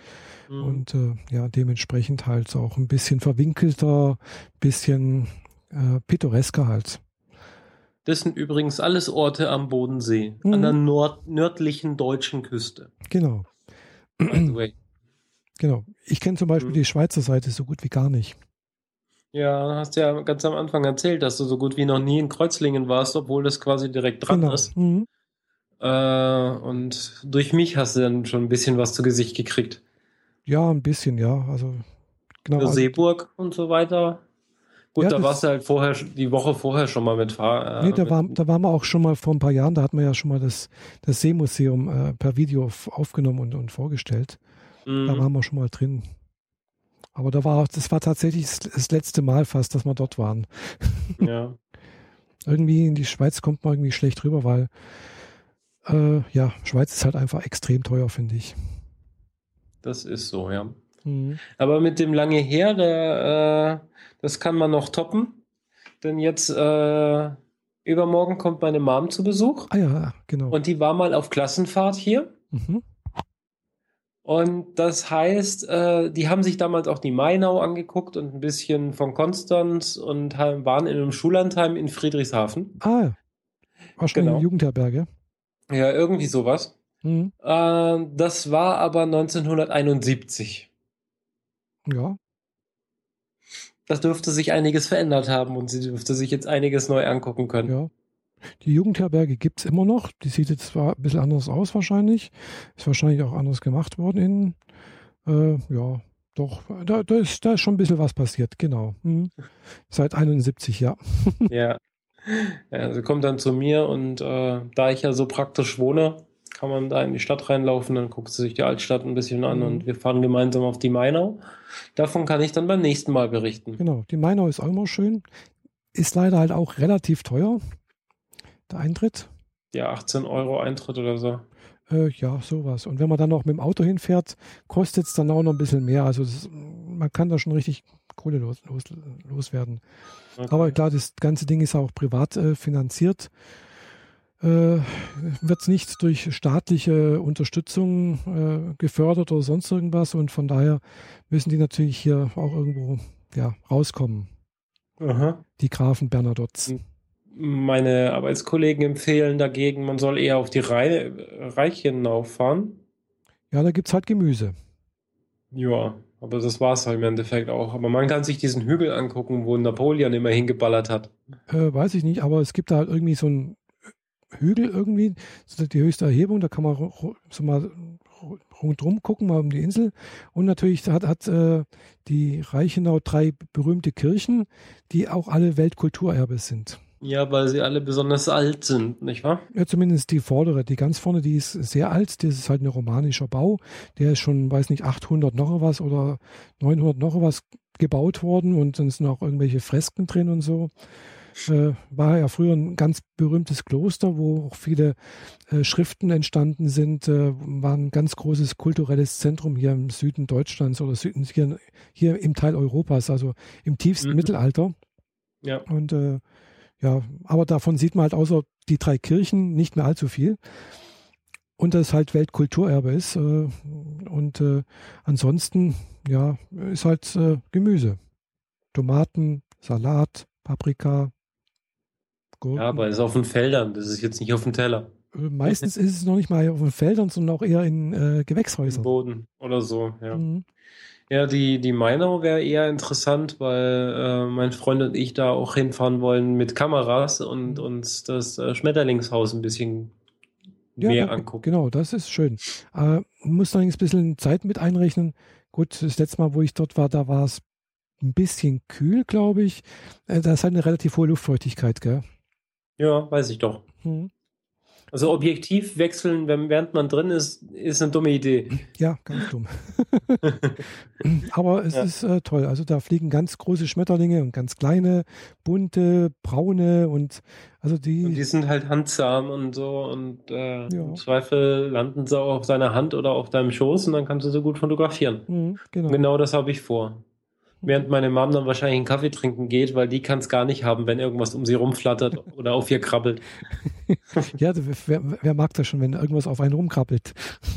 Mhm. Und äh, ja, dementsprechend halt auch ein bisschen verwinkelter, bisschen äh, pittoresker halt. Das sind übrigens alles Orte am Bodensee, mhm. an der nord nördlichen deutschen Küste. Genau. Genau. Ich kenne zum Beispiel mhm. die Schweizer Seite so gut wie gar nicht. Ja, hast ja ganz am Anfang erzählt, dass du so gut wie noch nie in Kreuzlingen warst, obwohl das quasi direkt dran genau. ist. Mhm. Äh, und durch mich hast du dann schon ein bisschen was zu Gesicht gekriegt. Ja, ein bisschen, ja. Also genau. Also, Seeburg und so weiter. Gut, ja, da warst du halt vorher, die Woche vorher schon mal mit Fahr. Äh, nee, da, war, da waren wir auch schon mal vor ein paar Jahren, da hatten wir ja schon mal das, das Seemuseum äh, per Video aufgenommen und, und vorgestellt. Mhm. Da waren wir schon mal drin. Aber da war, das war tatsächlich das letzte Mal fast, dass wir dort waren. Ja. irgendwie in die Schweiz kommt man irgendwie schlecht rüber, weil äh, ja, Schweiz ist halt einfach extrem teuer, finde ich. Das ist so, ja. Mhm. Aber mit dem lange her, da, äh, das kann man noch toppen. Denn jetzt äh, übermorgen kommt meine Mom zu Besuch. Ah ja, genau. Und die war mal auf Klassenfahrt hier. Mhm. Und das heißt, äh, die haben sich damals auch die Mainau angeguckt und ein bisschen von Konstanz und waren in einem Schullandheim in Friedrichshafen. Ah, war schon genau. eine Jugendherberge. Ja, irgendwie sowas. Mhm. Äh, das war aber 1971. Ja. Das dürfte sich einiges verändert haben und sie dürfte sich jetzt einiges neu angucken können. Ja. Die Jugendherberge gibt es immer noch. Die sieht jetzt zwar ein bisschen anders aus wahrscheinlich. Ist wahrscheinlich auch anders gemacht worden innen. Äh, ja, doch, da, da, ist, da ist schon ein bisschen was passiert, genau. Hm. Seit 71, ja. ja. Ja. Sie kommt dann zu mir und äh, da ich ja so praktisch wohne, kann man da in die Stadt reinlaufen, dann guckt sie sich die Altstadt ein bisschen an mhm. und wir fahren gemeinsam auf die Mainau. Davon kann ich dann beim nächsten Mal berichten. Genau, die Mainau ist auch immer schön. Ist leider halt auch relativ teuer der Eintritt. Ja, 18 Euro Eintritt oder so. Äh, ja, sowas. Und wenn man dann noch mit dem Auto hinfährt, kostet es dann auch noch ein bisschen mehr. Also das, man kann da schon richtig Kohle los, los, loswerden. Okay. Aber klar, das ganze Ding ist auch privat äh, finanziert. Äh, wird es nicht durch staatliche Unterstützung äh, gefördert oder sonst irgendwas. Und von daher müssen die natürlich hier auch irgendwo ja, rauskommen. Aha. Die Grafen Bernadotts. Hm meine Arbeitskollegen empfehlen dagegen, man soll eher auf die Rei Reichenau fahren. Ja, da gibt es halt Gemüse. Ja, aber das war es halt im Endeffekt auch. Aber man kann sich diesen Hügel angucken, wo Napoleon immer hingeballert hat. Äh, weiß ich nicht, aber es gibt da halt irgendwie so einen Hügel irgendwie, die höchste Erhebung, da kann man so mal rundherum gucken, mal um die Insel. Und natürlich hat, hat äh, die Reichenau drei berühmte Kirchen, die auch alle Weltkulturerbe sind. Ja, weil sie alle besonders alt sind, nicht wahr? Ja, zumindest die vordere. Die ganz vorne, die ist sehr alt. Das ist halt ein romanischer Bau. Der ist schon, weiß nicht, 800 noch was oder 900 noch was gebaut worden und dann sind auch irgendwelche Fresken drin und so. Äh, war ja früher ein ganz berühmtes Kloster, wo auch viele äh, Schriften entstanden sind, äh, war ein ganz großes kulturelles Zentrum hier im Süden Deutschlands oder Süden, hier, hier im Teil Europas, also im tiefsten mhm. Mittelalter. Ja. Und äh, ja, aber davon sieht man halt außer die drei Kirchen nicht mehr allzu viel. Und das halt Weltkulturerbe ist. Äh, und äh, ansonsten, ja, ist halt äh, Gemüse. Tomaten, Salat, Paprika, Gurken. Ja, aber es ist auf den Feldern, das ist jetzt nicht auf dem Teller. Meistens ist es noch nicht mal auf den Feldern, sondern auch eher in Gewächshäusern. Im Boden oder so, ja. Mhm. Ja, die, die Mainau wäre eher interessant, weil äh, mein Freund und ich da auch hinfahren wollen mit Kameras und uns das äh, Schmetterlingshaus ein bisschen ja, mehr da, angucken. Genau, das ist schön. Äh, muss allerdings ein bisschen Zeit mit einrechnen. Gut, das letzte Mal, wo ich dort war, da war es ein bisschen kühl, glaube ich. Äh, da ist halt eine relativ hohe Luftfeuchtigkeit, gell? Ja, weiß ich doch. Hm. Also Objektiv wechseln, während man drin ist, ist eine dumme Idee. Ja, ganz dumm. Aber es ja. ist äh, toll. Also da fliegen ganz große Schmetterlinge und ganz kleine, bunte, braune und also die. Und die sind halt handzahm und so und äh, ja. im Zweifel landen sie auch auf deiner Hand oder auf deinem Schoß und dann kannst du sie gut fotografieren. Mhm, genau. genau das habe ich vor. Während meine Mom dann wahrscheinlich einen Kaffee trinken geht, weil die kann es gar nicht haben, wenn irgendwas um sie rumflattert oder auf ihr krabbelt. ja, wer, wer, mag das schon, wenn irgendwas auf einen rumkrabbelt?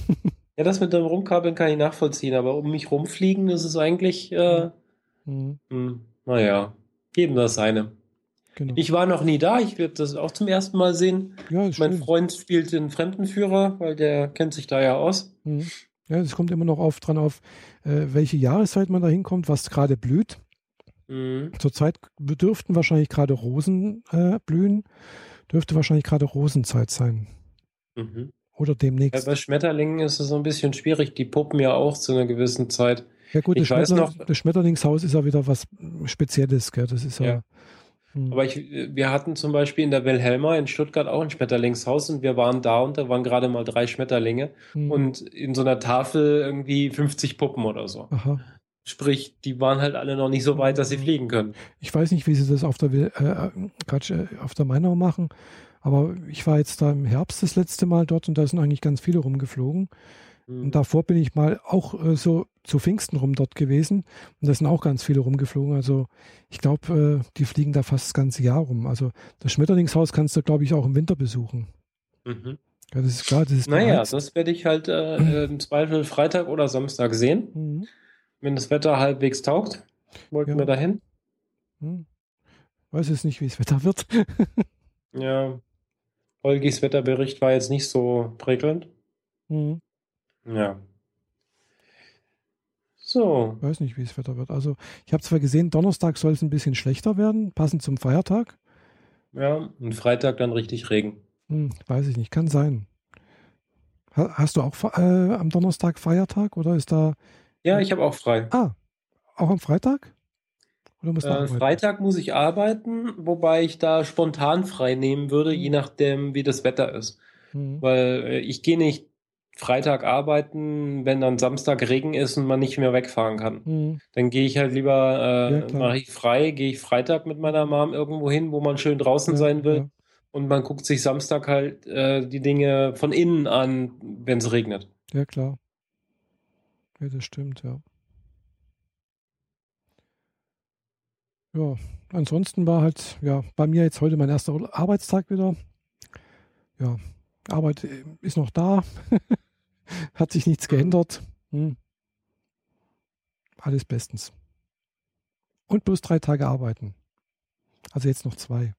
ja, das mit dem Rumkrabbeln kann ich nachvollziehen, aber um mich rumfliegen, das ist eigentlich, äh, mhm. mh, hm, naja, jedem das seine. Genau. Ich war noch nie da, ich werde das auch zum ersten Mal sehen. Ja, mein schön. Freund spielt den Fremdenführer, weil der kennt sich da ja aus. Mhm. Ja, es kommt immer noch auf, dran auf, äh, welche Jahreszeit man da hinkommt, was gerade blüht. Mhm. Zurzeit dürften wahrscheinlich gerade Rosen äh, blühen. Dürfte wahrscheinlich gerade Rosenzeit sein. Mhm. Oder demnächst. Ja, bei Schmetterlingen ist es so ein bisschen schwierig. Die puppen ja auch zu einer gewissen Zeit. Ja gut, das, Schmetter, noch, das Schmetterlingshaus ist ja wieder was Spezielles. Gell? Das ist ja, ja. Hm. Aber ich, wir hatten zum Beispiel in der Wilhelma in Stuttgart auch ein Schmetterlingshaus und wir waren da und da waren gerade mal drei Schmetterlinge hm. und in so einer Tafel irgendwie 50 Puppen oder so. Aha. Sprich, die waren halt alle noch nicht so weit, dass sie hm. fliegen können. Ich weiß nicht, wie sie das auf der, äh, äh, auf der Mainau machen, aber ich war jetzt da im Herbst das letzte Mal dort und da sind eigentlich ganz viele rumgeflogen. Und mhm. davor bin ich mal auch äh, so zu Pfingsten rum dort gewesen und da sind auch ganz viele rumgeflogen. Also ich glaube, äh, die fliegen da fast das ganze Jahr rum. Also das Schmetterlingshaus kannst du, glaube ich, auch im Winter besuchen. Mhm. Ja, das ist klar. Das ist naja, bereits. das werde ich halt äh, im Zweifel Freitag oder Samstag sehen. Mhm. Wenn das Wetter halbwegs taugt, wollten ja. wir dahin. Hm. Weiß jetzt nicht, wie das Wetter wird. ja, Holgis Wetterbericht war jetzt nicht so prickelnd. Mhm. Ja. So. Ich weiß nicht, wie das Wetter wird. Also, ich habe zwar gesehen, Donnerstag soll es ein bisschen schlechter werden, passend zum Feiertag. Ja, und Freitag dann richtig Regen. Hm, weiß ich nicht, kann sein. Hast du auch äh, am Donnerstag Feiertag oder ist da. Ja, ich habe auch frei. Ah, auch am Freitag? Oder musst äh, Freitag muss ich arbeiten, wobei ich da spontan frei nehmen würde, je nachdem, wie das Wetter ist. Hm. Weil äh, ich gehe nicht Freitag arbeiten, wenn dann Samstag Regen ist und man nicht mehr wegfahren kann. Mhm. Dann gehe ich halt lieber, äh, ja, mache ich frei, gehe ich Freitag mit meiner Mom irgendwo hin, wo man schön draußen ja, sein will. Ja. Und man guckt sich Samstag halt äh, die Dinge von innen an, wenn es regnet. Ja, klar. Ja, das stimmt, ja. Ja, ansonsten war halt, ja, bei mir jetzt heute mein erster Arbeitstag wieder. Ja, Arbeit äh, ist noch da. Hat sich nichts geändert. Hm. Alles bestens. Und bloß drei Tage arbeiten. Also jetzt noch zwei.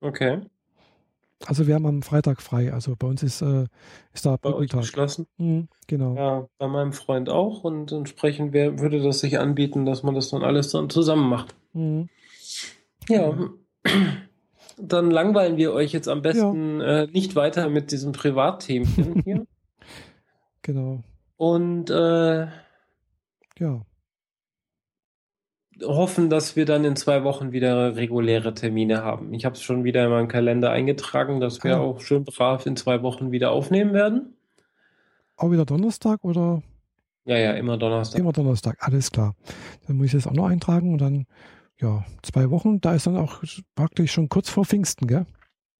Okay. Also wir haben am Freitag frei. Also bei uns ist, äh, ist da bei euch geschlossen. Mhm, genau. Ja, bei meinem Freund auch. Und entsprechend wär, würde das sich anbieten, dass man das dann alles dann zusammen macht. Mhm. Ja. Dann langweilen wir euch jetzt am besten ja. äh, nicht weiter mit diesem Privatthemen hier. Genau. Und äh, ja. Hoffen, dass wir dann in zwei Wochen wieder reguläre Termine haben. Ich habe es schon wieder in meinen Kalender eingetragen, dass wir ah. auch schön brav in zwei Wochen wieder aufnehmen werden. Auch wieder Donnerstag oder? Ja, ja, immer Donnerstag. Immer Donnerstag, alles klar. Dann muss ich das auch noch eintragen und dann, ja, zwei Wochen, da ist dann auch praktisch schon kurz vor Pfingsten, gell?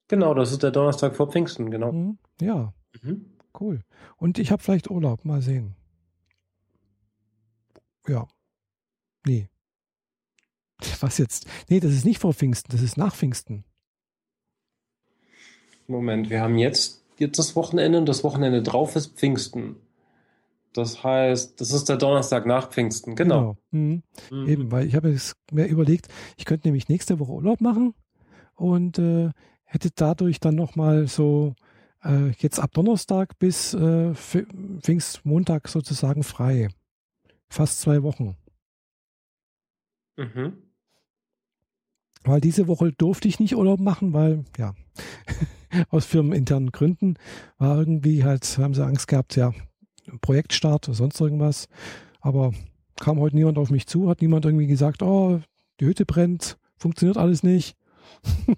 Genau, das ist der Donnerstag vor Pfingsten, genau. Mhm, ja. Mhm. Cool. Und ich habe vielleicht Urlaub. Mal sehen. Ja. Nee. Was jetzt? Nee, das ist nicht vor Pfingsten, das ist nach Pfingsten. Moment, wir haben jetzt, jetzt das Wochenende und das Wochenende drauf ist Pfingsten. Das heißt, das ist der Donnerstag nach Pfingsten, genau. genau. Mhm. Mhm. Eben, weil ich habe mir überlegt, ich könnte nämlich nächste Woche Urlaub machen und äh, hätte dadurch dann nochmal so äh, jetzt ab Donnerstag bis äh, Pfingstmontag sozusagen frei. Fast zwei Wochen. Mhm. Weil diese Woche durfte ich nicht Urlaub machen, weil, ja, aus firmeninternen Gründen war irgendwie halt, haben sie Angst gehabt, ja, Projektstart oder sonst irgendwas. Aber kam heute niemand auf mich zu, hat niemand irgendwie gesagt, oh, die Hütte brennt, funktioniert alles nicht.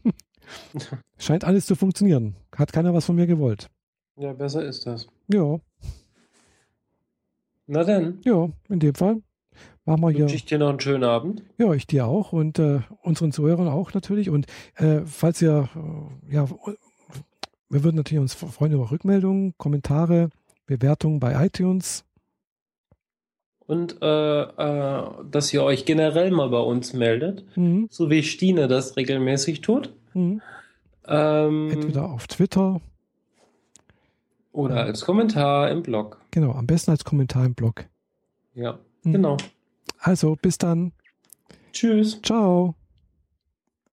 Scheint alles zu funktionieren. Hat keiner was von mir gewollt. Ja, besser ist das. Ja. Na dann. Ja, in dem Fall. Machen wir hier. Wünsche ich dir noch einen schönen Abend. Ja, ich dir auch und äh, unseren Zuhörern auch natürlich. Und äh, falls ihr, äh, ja, wir würden natürlich uns freuen über Rückmeldungen, Kommentare, Bewertungen bei iTunes. und äh, äh, dass ihr euch generell mal bei uns meldet, mhm. so wie Stine das regelmäßig tut. Mhm. Ähm, Entweder auf Twitter oder ja. als Kommentar im Blog. Genau, am besten als Kommentar im Blog. Ja, mhm. genau. Also, bis dann. Tschüss. Ciao.